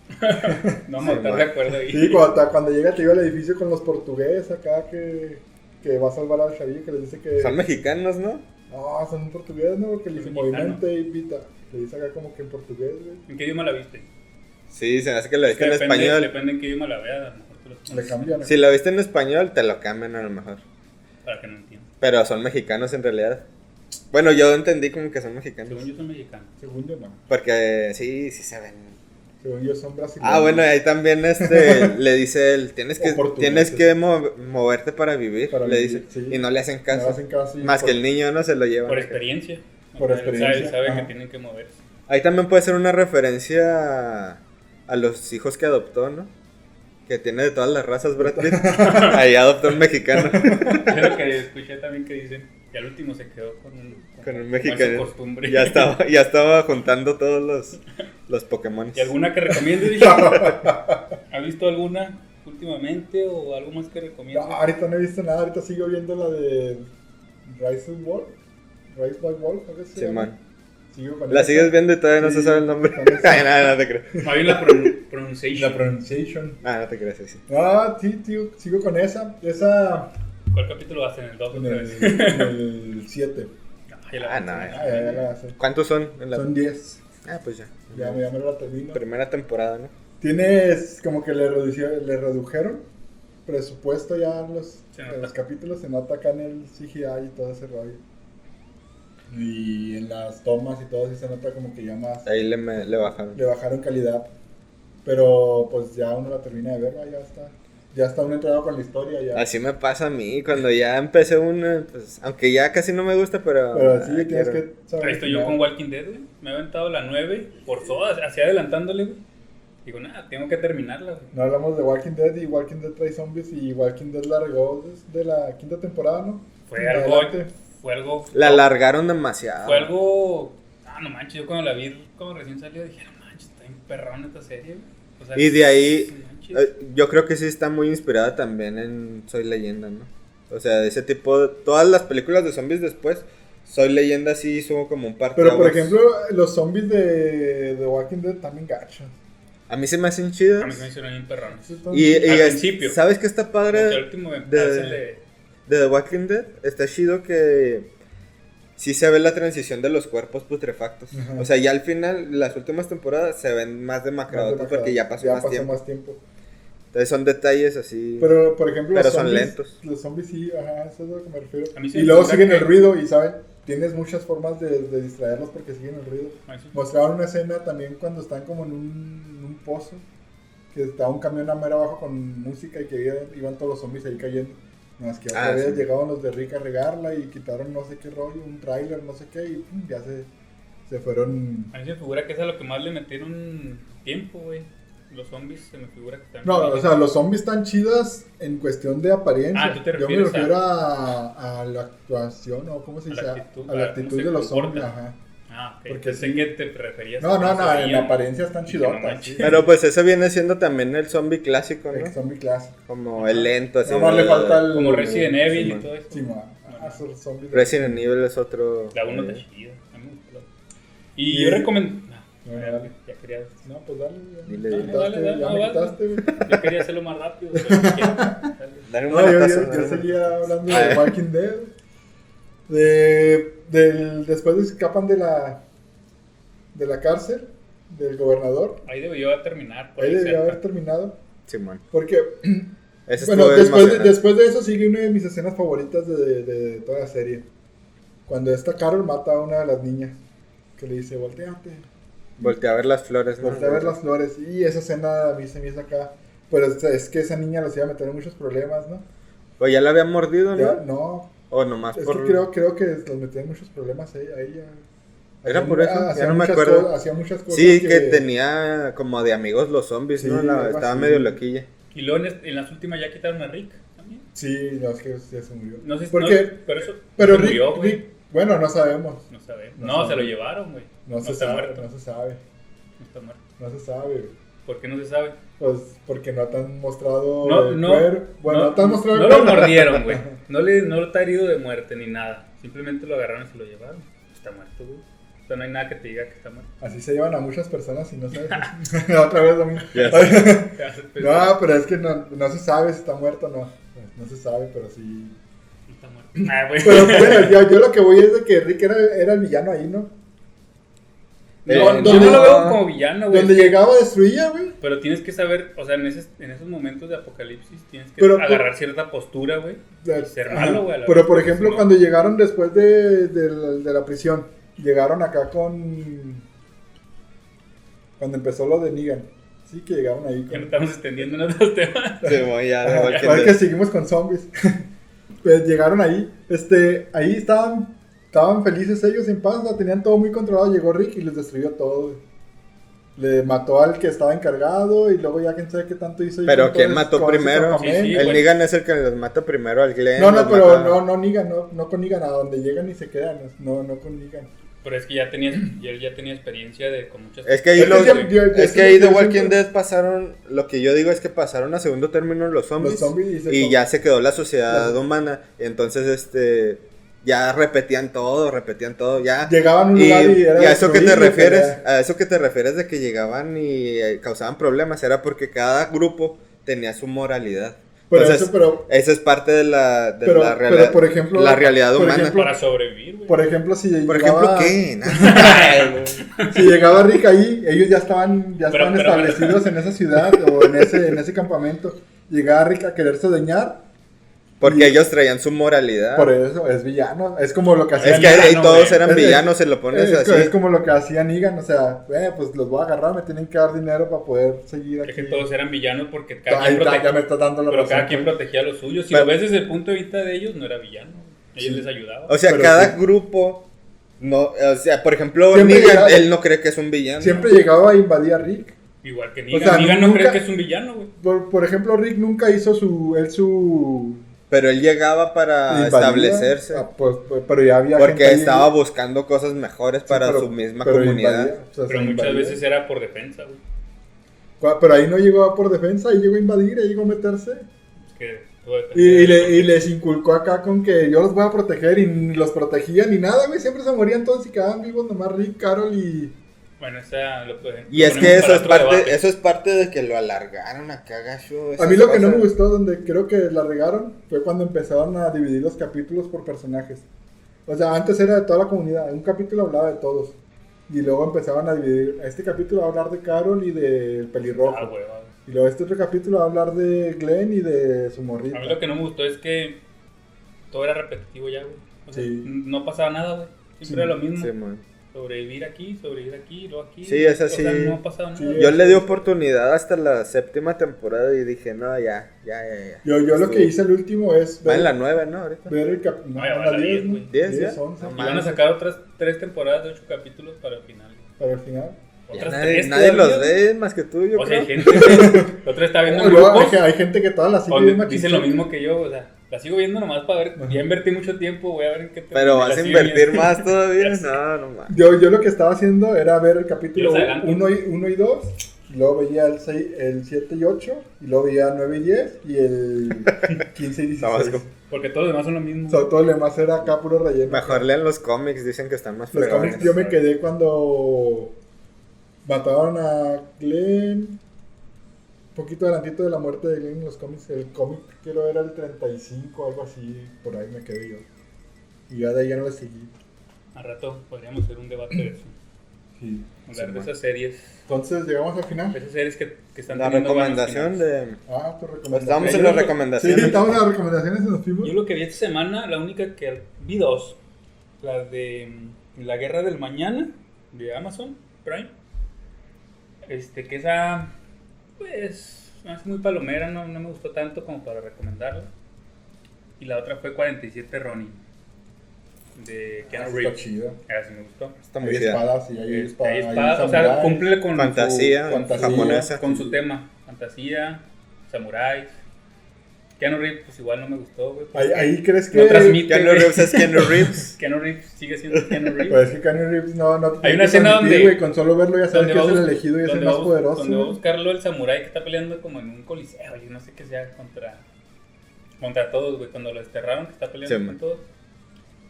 No a estar de acuerdo ahí. Sí, cuando, cuando llega, te iba al edificio con los portugueses acá que, que va a salvar al chavillo que le dice que. Son mexicanos, ¿no? No, son portugueses, ¿no? Que le dice Son mexicanos. movimiento y vita. Le dice acá como que en portugués, güey. ¿En qué idioma la viste? Sí, se me hace que Es viste que en depende, español. depende en qué idioma la veas. A lo mejor te lo Le cambian. Si lo viste en español, te lo cambian a lo mejor. Para que no entiendas. Pero son mexicanos en realidad. Bueno, yo entendí como que son mexicanos. Según yo soy mexicano. Según yo, no. Porque sí, sí se ven. Según yo, son brasileños. Ah, bueno, ahí también este le dice él, tienes que tienes que mo- moverte para vivir, Para le vivir, dice. sí. Y no le hacen No caso. hacen caso Más por- que el niño no se lo lleva. Por experiencia. Por él experiencia, Sabe, sabe que tienen que moverse. Ahí también puede ser una referencia a, a los hijos que adoptó, ¿no? Que tiene de todas las razas Brad Pitt. Ahí adoptó un mexicano. Es lo que escuché también que dicen. Y al último se quedó con un, Con un como mexicano. costumbre. Ya estaba, ya estaba juntando todos los, los Pokémon. ¿Y alguna que recomiende? Dije? ¿Ha visto alguna últimamente o algo más que recomiende? No, ahorita no he visto nada. Ahorita sigo viendo la de Rise of Wolf. Rise by Wolf, se llama. Simón. Sigo con La esa. sigues viendo y todavía no Sí, se sabe el nombre. Ay, nada, no te creo. Más bien la pron- pronunciation. La pronunciation. Ah, no te crees, sí, sí. Ah, sí, tío, sigo con esa. Esa ¿Cuál capítulo vas en el 2 en otra el vez? 7. ya la Ah, no, Ah, ya, ya la hace. ¿Cuántos son? en la- Son 10. Ah, pues ya. Ya, ya me la termino. Primera temporada, ¿no? Tienes como que le, redució- le redujeron presupuesto ya en los, en los capítulos. Se nota acá en el CGI y todo ese rollo. Y en las tomas y todo, sí se nota como que ya más. Ahí le, me- le bajaron. le bajaron calidad. Pero pues ya uno la termina de ver, ya está. Ya está uno entregado con la historia. Ya. Así me pasa a mí, cuando ya empecé una, pues, aunque ya casi no me gusta, pero... Pero sí ah, tienes quiero. que saber. Ahí estoy yo con. Walking Dead, güey. Me he aventado la 9 por todas, así adelantándole, güey. Digo, nada, tengo que terminarla, güey. No hablamos de Walking Dead y Walking Dead trae zombies y Walking Dead largó desde la quinta temporada, ¿no? Fue algo, adelante. fue algo, La alargaron demasiado. fue algo, ah, no manches, yo cuando la vi, cuando recién salió, dije, no manches, está bien perrón esta serie, güey. O sea, Y de ahí, eh, yo creo que sí está muy inspirada también en Soy Leyenda, ¿no? O sea, de ese tipo, todas las películas de zombies después, Soy Leyenda sí hizo como un par Pero por ejemplo, los zombies de, de Walking Dead también gachos. A mí se me hacen chidos. a mí se me hicieron bien perrones. Y, y Al principio. ¿sabes qué está padre? Al último de- el de- de The Walking Dead está chido que sí se ve la transición de los cuerpos putrefactos. Ajá. O sea, ya al final, las últimas temporadas se ven más demacrados porque ya pasó más tiempo. más tiempo. Entonces son detalles así. Pero, por ejemplo, Pero los son zombies, lentos. Los zombies sí, ajá, eso es a lo que me refiero. A mí se y luego siguen el que- ruido y, ¿saben? Tienes muchas formas de, de distraerlos porque siguen el ruido. Sí. Mostraron una escena también cuando están como en un, en un pozo, que estaba un camión a mero abajo con música y que iban, iban todos los zombies ahí cayendo. Más que otra Ah, vez sí. llegaban los de Rick a regarla y quitaron no sé qué rollo, un tráiler, no sé qué, y pum, ya se, se fueron... A mí se me figura que es a lo que más le metieron tiempo, güey. Los zombies se me figura que están. No, o sea, los zombies están chidas en cuestión de apariencia. Ah, ¿tú te Yo me refieres refiero a, a la actuación, o cómo se A dice, la a, actitud, a la actitud de los comportan. zombies, ajá. Ah, ok. Porque Pensé sí. que te referías No, no, no, en apariencia están no chidotas. sí. Pero pues eso viene siendo también el zombie clásico, El ¿no? zombie clásico. Como el lento, así. Nomás le falta el... Como Resident Evil Sí, y todo eso. Sí, ma. Ah, zombies. Resident Evil es otro. La 1 eh, está chida. A mí me gustó la- Y Y- yo recomiendo. No, No, quería. No, pues dale. ya. Dile, Ya dile. me Dale, quitaste, dale, ya no, me quitaste, güey. Yo quería hacerlo más rápido. pero. Dale. Un No, yo, yo, yo seguía hablando de Walking Dead. De, del, después de que escapan de la, de la cárcel, del gobernador. Ahí debió terminar. Por Ahí cerca. haber terminado. Simón. Porque Ese Bueno, después de, después de eso sigue una de mis escenas favoritas de, de- de toda la serie. Cuando esta Carol mata a una de las niñas. Que le dice, volteate. Volteé a ver las flores. ¿no? Voltea a ver las flores. Y esa escena a mí se me hizo acá. Pero es, es que esa niña los iba a meter en muchos problemas, ¿no? Pues ya la había mordido, Ya- ¿no? no, O nomás es por... que creo, creo que los metía en muchos problemas a ella. a ella. ¿Era por eso? ah, Ya hacía no me muchas acuerdo. hacía muchas cosas. Sí, que... tenía como de amigos los zombies, ¿no? La- estaba así. medio loquilla. Y luego en, las últimas ya quitaron a Rick también. Sí, no, es que ya se murió. No sé si Porque, no, pero eso pero se Rick, murió, güey. Rick- bueno, no sabemos. No sabemos. No No, se lo llevaron, güey. No, No, se está sabe, muerto. no se sabe. No está muerto. No se sabe. ¿Por qué no se sabe? Pues porque no te han mostrado No, el no. Bueno, no, te han mostrado no el lo cuero. mordieron, güey. No, le, no está herido de muerte ni nada. Simplemente lo agarraron y se lo llevaron. Está muerto, güey. O sea, no hay nada que te diga que está muerto. Así se llevan a muchas personas y no sabes. Otra vez lo mismo. No, pero es que no, no se sabe si está muerto o no. No se sabe, pero sí. Ah, güey. Pero bueno, yo, yo lo que voy es de que Rick era, era el villano ahí, ¿no? No, Eh, yo ¿dónde- no lo veo como villano, güey. Donde llegaba destruía, güey. Pero tienes que saber, o sea, en, ese, en esos momentos de apocalipsis tienes que Pero por- agarrar cierta postura, güey. Y ser malo, güey. Pero por ejemplo, cuando llegaron después de, de, la- de la prisión, llegaron acá con. Cuando empezó lo de Negan. Sí, que llegaron ahí Ya no con. estamos extendiendo en otros temas. Sí, voy ya, que seguimos con zombies. pues llegaron ahí. Este, ahí estaban, estaban felices ellos en paz, la tenían todo muy controlado. Llegó Rick y les destruyó todo. güey. Le mató al que estaba encargado y luego ya quién sabe qué tanto hizo. Pero ¿quién mató primero? Sí, sí, el. Negan es el que los mata primero al Glenn. No, no, pero no, no Negan, no, no con Negan, a donde llegan y se quedan, no, no con Negan. Pero es que ya tenías, ya, él ya tenía experiencia de con muchas Es que ahí, Es que los- ya- ya- es que ahí de Walking Dead pasaron, lo que yo digo es que pasaron a segundo término los zombies, Los zombies y y ya se quedó la sociedad Las- humana, y entonces este ya repetían todo, repetían todo, ya. Llegaban a un Y, lugar y era y a eso que te y refieres, a eso que te refieres de que llegaban y eh, causaban problemas, era porque cada grupo tenía su moralidad. Pero Entonces, eso, pero, esa es parte de la, de Pero- la pero, realidad, por ejemplo, la realidad por humana. ejemplo, para sobrevivir, güey. por ejemplo, si Por llegaba, ejemplo, ¿qué? si llegaba Rick ahí, ellos ya estaban, ya Pero- estaban pero- establecidos en esa ciudad o en ese, en ese campamento. Llegaba Rick a quererse dañar, Porque Y- ellos traían su moralidad. por eso es villano. Es como lo que hacía Es que Negan, ahí no, todos eran Es- villanos, se lo pones es, así. es como lo que hacía Negan, o sea, eh, pues los voy a agarrar, me tienen que dar dinero para poder seguir aquí. Es que todos eran villanos porque cada Ahí quien, está, prote- ya me estás dando la pero razón. cada quien protegía a los suyos. Si Pero- lo ves desde el punto de vista de ellos, no era villano. Ellos Sí. les ayudaban. O sea, Pero cada sí. grupo. No, o sea, por ejemplo, Negan, llegaba- él no cree que es un villano. Siempre llegaba a invadir a Rick. Igual que O Negan. sea, Negan no cree que es un villano, güey. Por, por ejemplo, Rick nunca hizo su, él su Pero él llegaba para invadida. establecerse. Ah, pues, pues, pero ya había porque gente ahí- estaba buscando cosas mejores Sí, para pero- su misma pero comunidad. invadía, o sea, Pero muchas invadía. veces era por defensa, güey. Pero ahí no llegó por defensa, ahí llegó a invadir, ahí llegó a meterse. Y, y de- le- y les inculcó acá con que yo los voy a proteger y ni los protegía ni nada, güey. Siempre se morían todos y quedaban vivos, nomás Rick, Carol y. Bueno, esa lo pueden- Y lo es que eso es parte, debate. eso es parte de que lo alargaron acá, gacho. A mí lo que no me gustó, donde creo que la regaron, fue cuando empezaron a dividir los capítulos por personajes. O sea, antes era de toda la comunidad, un capítulo hablaba de todos. Y luego empezaban a dividir, este capítulo va a hablar de Carol y del pelirrojo. Ah, güey, va. Y luego este otro capítulo va a hablar de Glenn y de su morrita. A mí lo que no me gustó es que todo era repetitivo ya, güey. O sea, Sí. no pasaba nada, güey. Siempre Sí, era lo mismo. Sí, man. Sobrevivir aquí, sobrevivir aquí, luego aquí. Sí, es O así. sea, no ha pasado nada. Sí. Yo le di oportunidad hasta la séptima temporada y dije, no, ya, ya, ya, ya. Yo, yo lo que hice el último es Va en ver, la nueve, ¿no? Ahorita. ver el capítulo. No, va la 10, güey. 10 ya. 11, No Y van a sacar otras tres temporadas de ocho capítulos para el final. para el final. Otras nadie tres nadie los ve más que tú, yo O sea, hay creo. gente otra está viendo grupos hay gente que todas las sigue donde bien dicen lo mismo que yo, o sea, la sigo viendo nomás para ver, ya invertí mucho tiempo, voy a ver en qué te- Pero vas a invertir viendo. más todavía. No, no más. Yo, yo lo que estaba haciendo era ver el capítulo Y los adelantos. 1 y, uno y 2, y luego veía el, 6, el 7 y 8, y luego veía 9 y 10, y el 15 y 16. Tabasco. Porque todos los demás son lo mismo. Todo lo demás era acá puro relleno. Mejor lean los cómics, dicen que están más Los cómics yo me quedé cuando mataron a Glenn. Un poquito adelantito de la muerte de Glenn en los cómics. El cómic creo era el 35, algo así. Por ahí me quedé yo. Y ya de ahí ya no le seguí. Al rato podríamos hacer un debate de eso. Sí. Hablar Sí, de man. esas series. Entonces llegamos al final. Esas series que, que están La recomendación de... Ah, tu recomendación. Estábamos en las lo- Sí, recomendaciones. estamos en las recomendaciones y nos fuimos. Yo lo que vi esta semana, la única que vi dos. La de mm, La Guerra del Mañana, de Amazon Prime. Este, que esa, pues, me hace muy palomera, no, no me gustó tanto como para recomendarla. Y la otra fue 47 Ronin, de Ah, Keanu está Reeves. chida. Esa sí me gustó. Está Hay muy chida. espadas y hay Eh, espadas. hay hay espada- o sea, cumple con Fantasía, su, fantasía. japonesa. con su tema. Fantasía, samuráis. Keanu Reeves, pues igual no me gustó, güey. Ahí, ahí crees que. No transmite. Keanu. Reeves es Keanu Reeves. Keanu Reeves sigue siendo Keanu Reeves. Pues es que Keanu Reeves no, no te Hay una escena donde- güey, Con solo verlo ya sabes que es el elegido y es el más poderoso. Donde va a buscarlo el samurái que está peleando como en un coliseo, yo no sé qué sea, contra, contra todos, güey. Cuando lo desterraron, que está peleando Sí, con man. todos.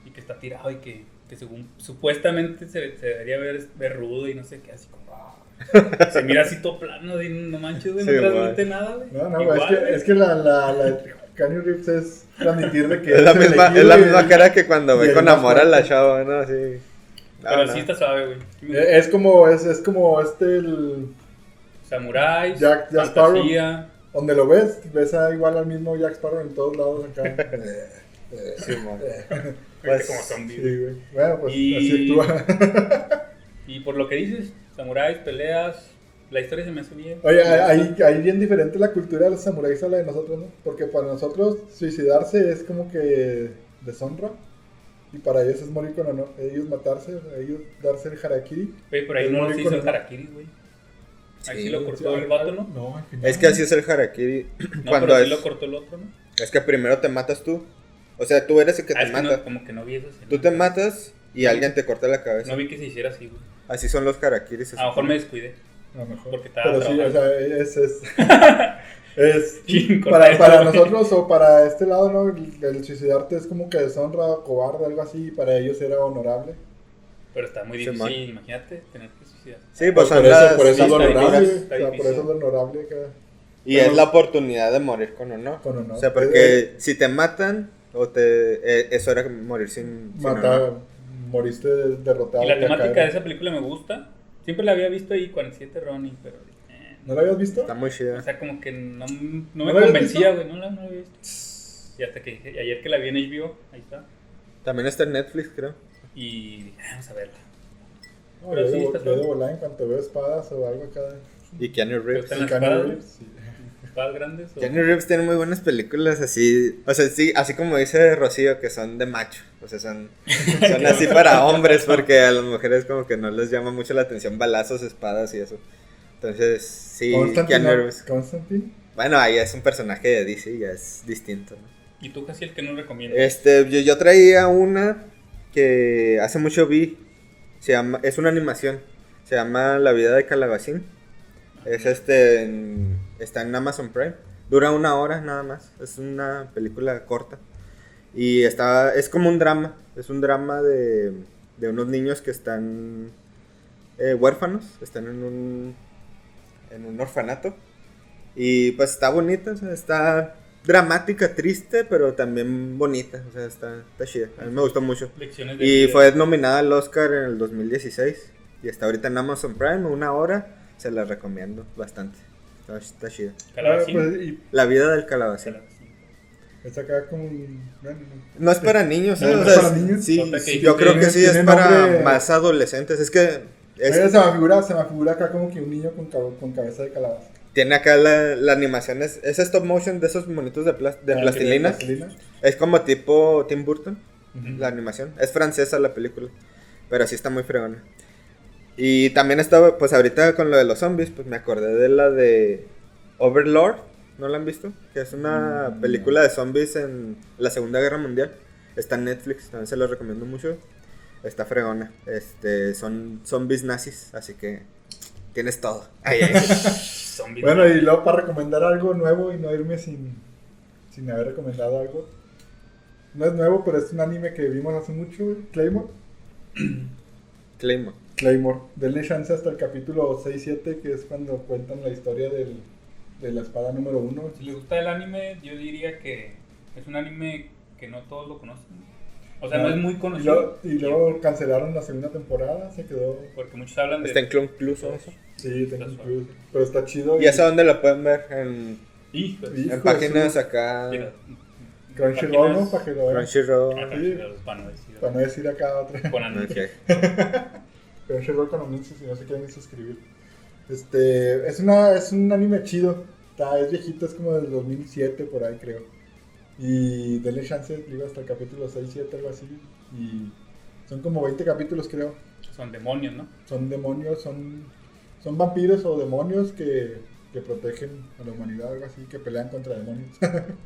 Y que está tirado y que, que según, supuestamente se, se debería ver, ver rudo y no sé qué, así como... Se mira así todo plano, y no manches, güey, no transmite nada, güey. No, no, Igual, es que, güey. es que la, la, la de Keanu Reeves es transmitir de que Es la misma, elegido es la misma el- cara que cuando ve con amor a la chava, ¿no? Así. No, Pero no. sí está suave, güey. Eh, Es como, es, es como este, el, Samuráis, Jack- Jack Sparrow. donde lo ves, ves a igual al mismo Jack Sparrow en todos lados acá. Eh, eh, Sí, eh. Pues, como zombie. Sí, güey. Bueno, pues Y- así actúa. Y por lo que dices, samuráis, peleas, la historia se me hace bien. Oye, ahí, ahí bien diferente la cultura de los samuráis a la de nosotros, ¿no? Porque para nosotros suicidarse es como que deshonra. Y para ellos es morir con honor. Ellos matarse, ellos darse el harakiri. Oye, por ahí Es no se hizo el harakiri, güey. Ahí sí, Sí, lo cortó el vato, ¿no? No, al final. Es que así es el harakiri. No, cuando pero sí es, lo cortó el otro, ¿no? es que primero te matas tú. O sea, tú eres el que Ah, te es que mata. no, como que no vi eso. Tú te matas y alguien te corta la cabeza. No vi que se hiciera así, güey. Así son los harakiris. A lo mejor me descuidé. A lo mejor. Porque estaba Pero sí, o sea, es. es, para, nosotros o para este lado, ¿no? El, el suicidarte es como que deshonra, cobarde, algo así. Y para ellos era honorable. Pero está muy difícil, imagínate, tener que suicidar. Sí, pues por, eso, por eso es honorable. difícil, O sea, por eso es lo honorable. Y Pero- es la oportunidad de morir con honor. Con honor. O sea, porque si te matan, o te, eh, eso era morir sin, sin Matar, honor. Moriste derrotado. Y la temática de esa película me gusta. Siempre la había visto ahí 47 Ronnie, pero. eh, ¿No la habías visto? Está muy o chida. sea, como que no, no ¿No me convencía, güey. No la, no la había visto. Y hasta que y ayer que la vi en HBO, ahí está. También está en Netflix, creo. Y dije, "Ah, vamos a verla. No, Pero yo, sí, de, yo de volar en cuanto veo espadas o algo acá. Y Keanu Reeves. ¿Te gustan las Keanu? Reeves, sí. ¿Espadas grandes? O... Keanu Reeves tiene muy buenas películas así, o sea, sí, así como dice Rocío, que son de macho, o sea, son, son así para hombres, porque a las mujeres como que no les llama mucho la atención balazos, espadas y eso. Entonces, sí, ¿no? Reeves. Constantine. Bueno, ahí es un personaje de DC, ya es distinto, ¿no? ¿Y tú casi el que no recomiendas? Este, yo, yo traía una que hace mucho vi, se llama, es una animación, se llama La vida de Calabacín. Es este, en- está en Amazon Prime. Dura una hora nada más, es una película corta. Y está, es como un drama, es un drama de, de unos niños que están eh, huérfanos, están en un, en un orfanato. Y pues está bonita, o sea, está dramática, triste, pero también bonita, o sea, está, está chida. A mí me gustó mucho. Y fue nominada al Oscar en el 2016. Y está ahorita en Amazon Prime, una hora. Se la recomiendo bastante. Está, está chida. Calabacín. Ah, pues, y La vida del calabacín. Calabacín. es acá como un. bueno, no. No es para niños, ¿eh? No, sea, es para niños. Sí, sí, yo creo que sí es para nombre- más adolescentes. Es que es- se me figura, se me figura acá como que un niño con, cab- con cabeza de calabaza. tiene acá la, la animación. Es, es stop motion de esos monitos de, plas- de Ah, plastilina. plastilina. Es como tipo Tim Burton. La animación. Es francesa la película, pero sí está muy fregona. Y también estaba, pues ahorita con lo de los zombies, pues me acordé de la de Overlord, ¿no la han visto? Que es una Mm, película de zombies en la Segunda Guerra Mundial. Está en Netflix, también se lo recomiendo mucho. Está fregona. Este, son zombies nazis, así que tienes todo. Ay, ay. Zombies. Bueno, y luego para recomendar algo nuevo y no irme sin, sin haber recomendado algo. No es nuevo, pero es un anime que vimos hace mucho, Claymore. Claymore. Claymore. Denle chance hasta el capítulo 6-7, que es cuando cuentan la historia del, de la espada número 1. Si les gusta el anime, yo diría que es un anime que no todos lo conocen. O sea, no Ah, es muy Y conocido. luego, y luego cancelaron la segunda temporada, se quedó. Porque muchos hablan de. Está en Clone Plus o eso. Sí, Está un plus. Pero está chido. ¿Y eso dónde lo pueden ver? En, en páginas su- acá. Mira, Crunchyroll, ¿no? Para que lo vean. Crunchyroll. Ah, Crunchyroll, para no decir. Para no decir acá otra. Con Crunchyroll con anuncios si no se quieren suscribir. Este, es, una, es un anime chido. Está, es viejito, es como del 2007 por ahí creo. Y denle chance, digo, hasta el capítulo 6, 7, algo así. Y son como 20 capítulos creo. Son demonios, ¿no? Son demonios, son, son vampiros o demonios que, que protegen a la humanidad, algo así, que pelean contra demonios.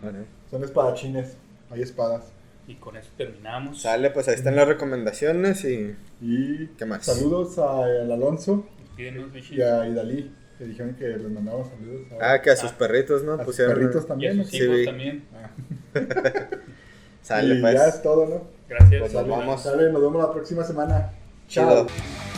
Bueno. son espadachines, hay espadas. Y con eso terminamos. Sale, pues ahí están las recomendaciones y. Y ¿Qué más? saludos a- al Alonso y a Idalí, que dijeron que les mandamos saludos. Ah, que a sus Ah. perritos, ¿no? a sus Pusieron. perritos Y a también. sus Sí, hijos vi. también. Ah. Sale, y pues. ya es todo, ¿no? Gracias. Pues nos vamos. Sale, nos vemos la próxima semana. Chido. Chao.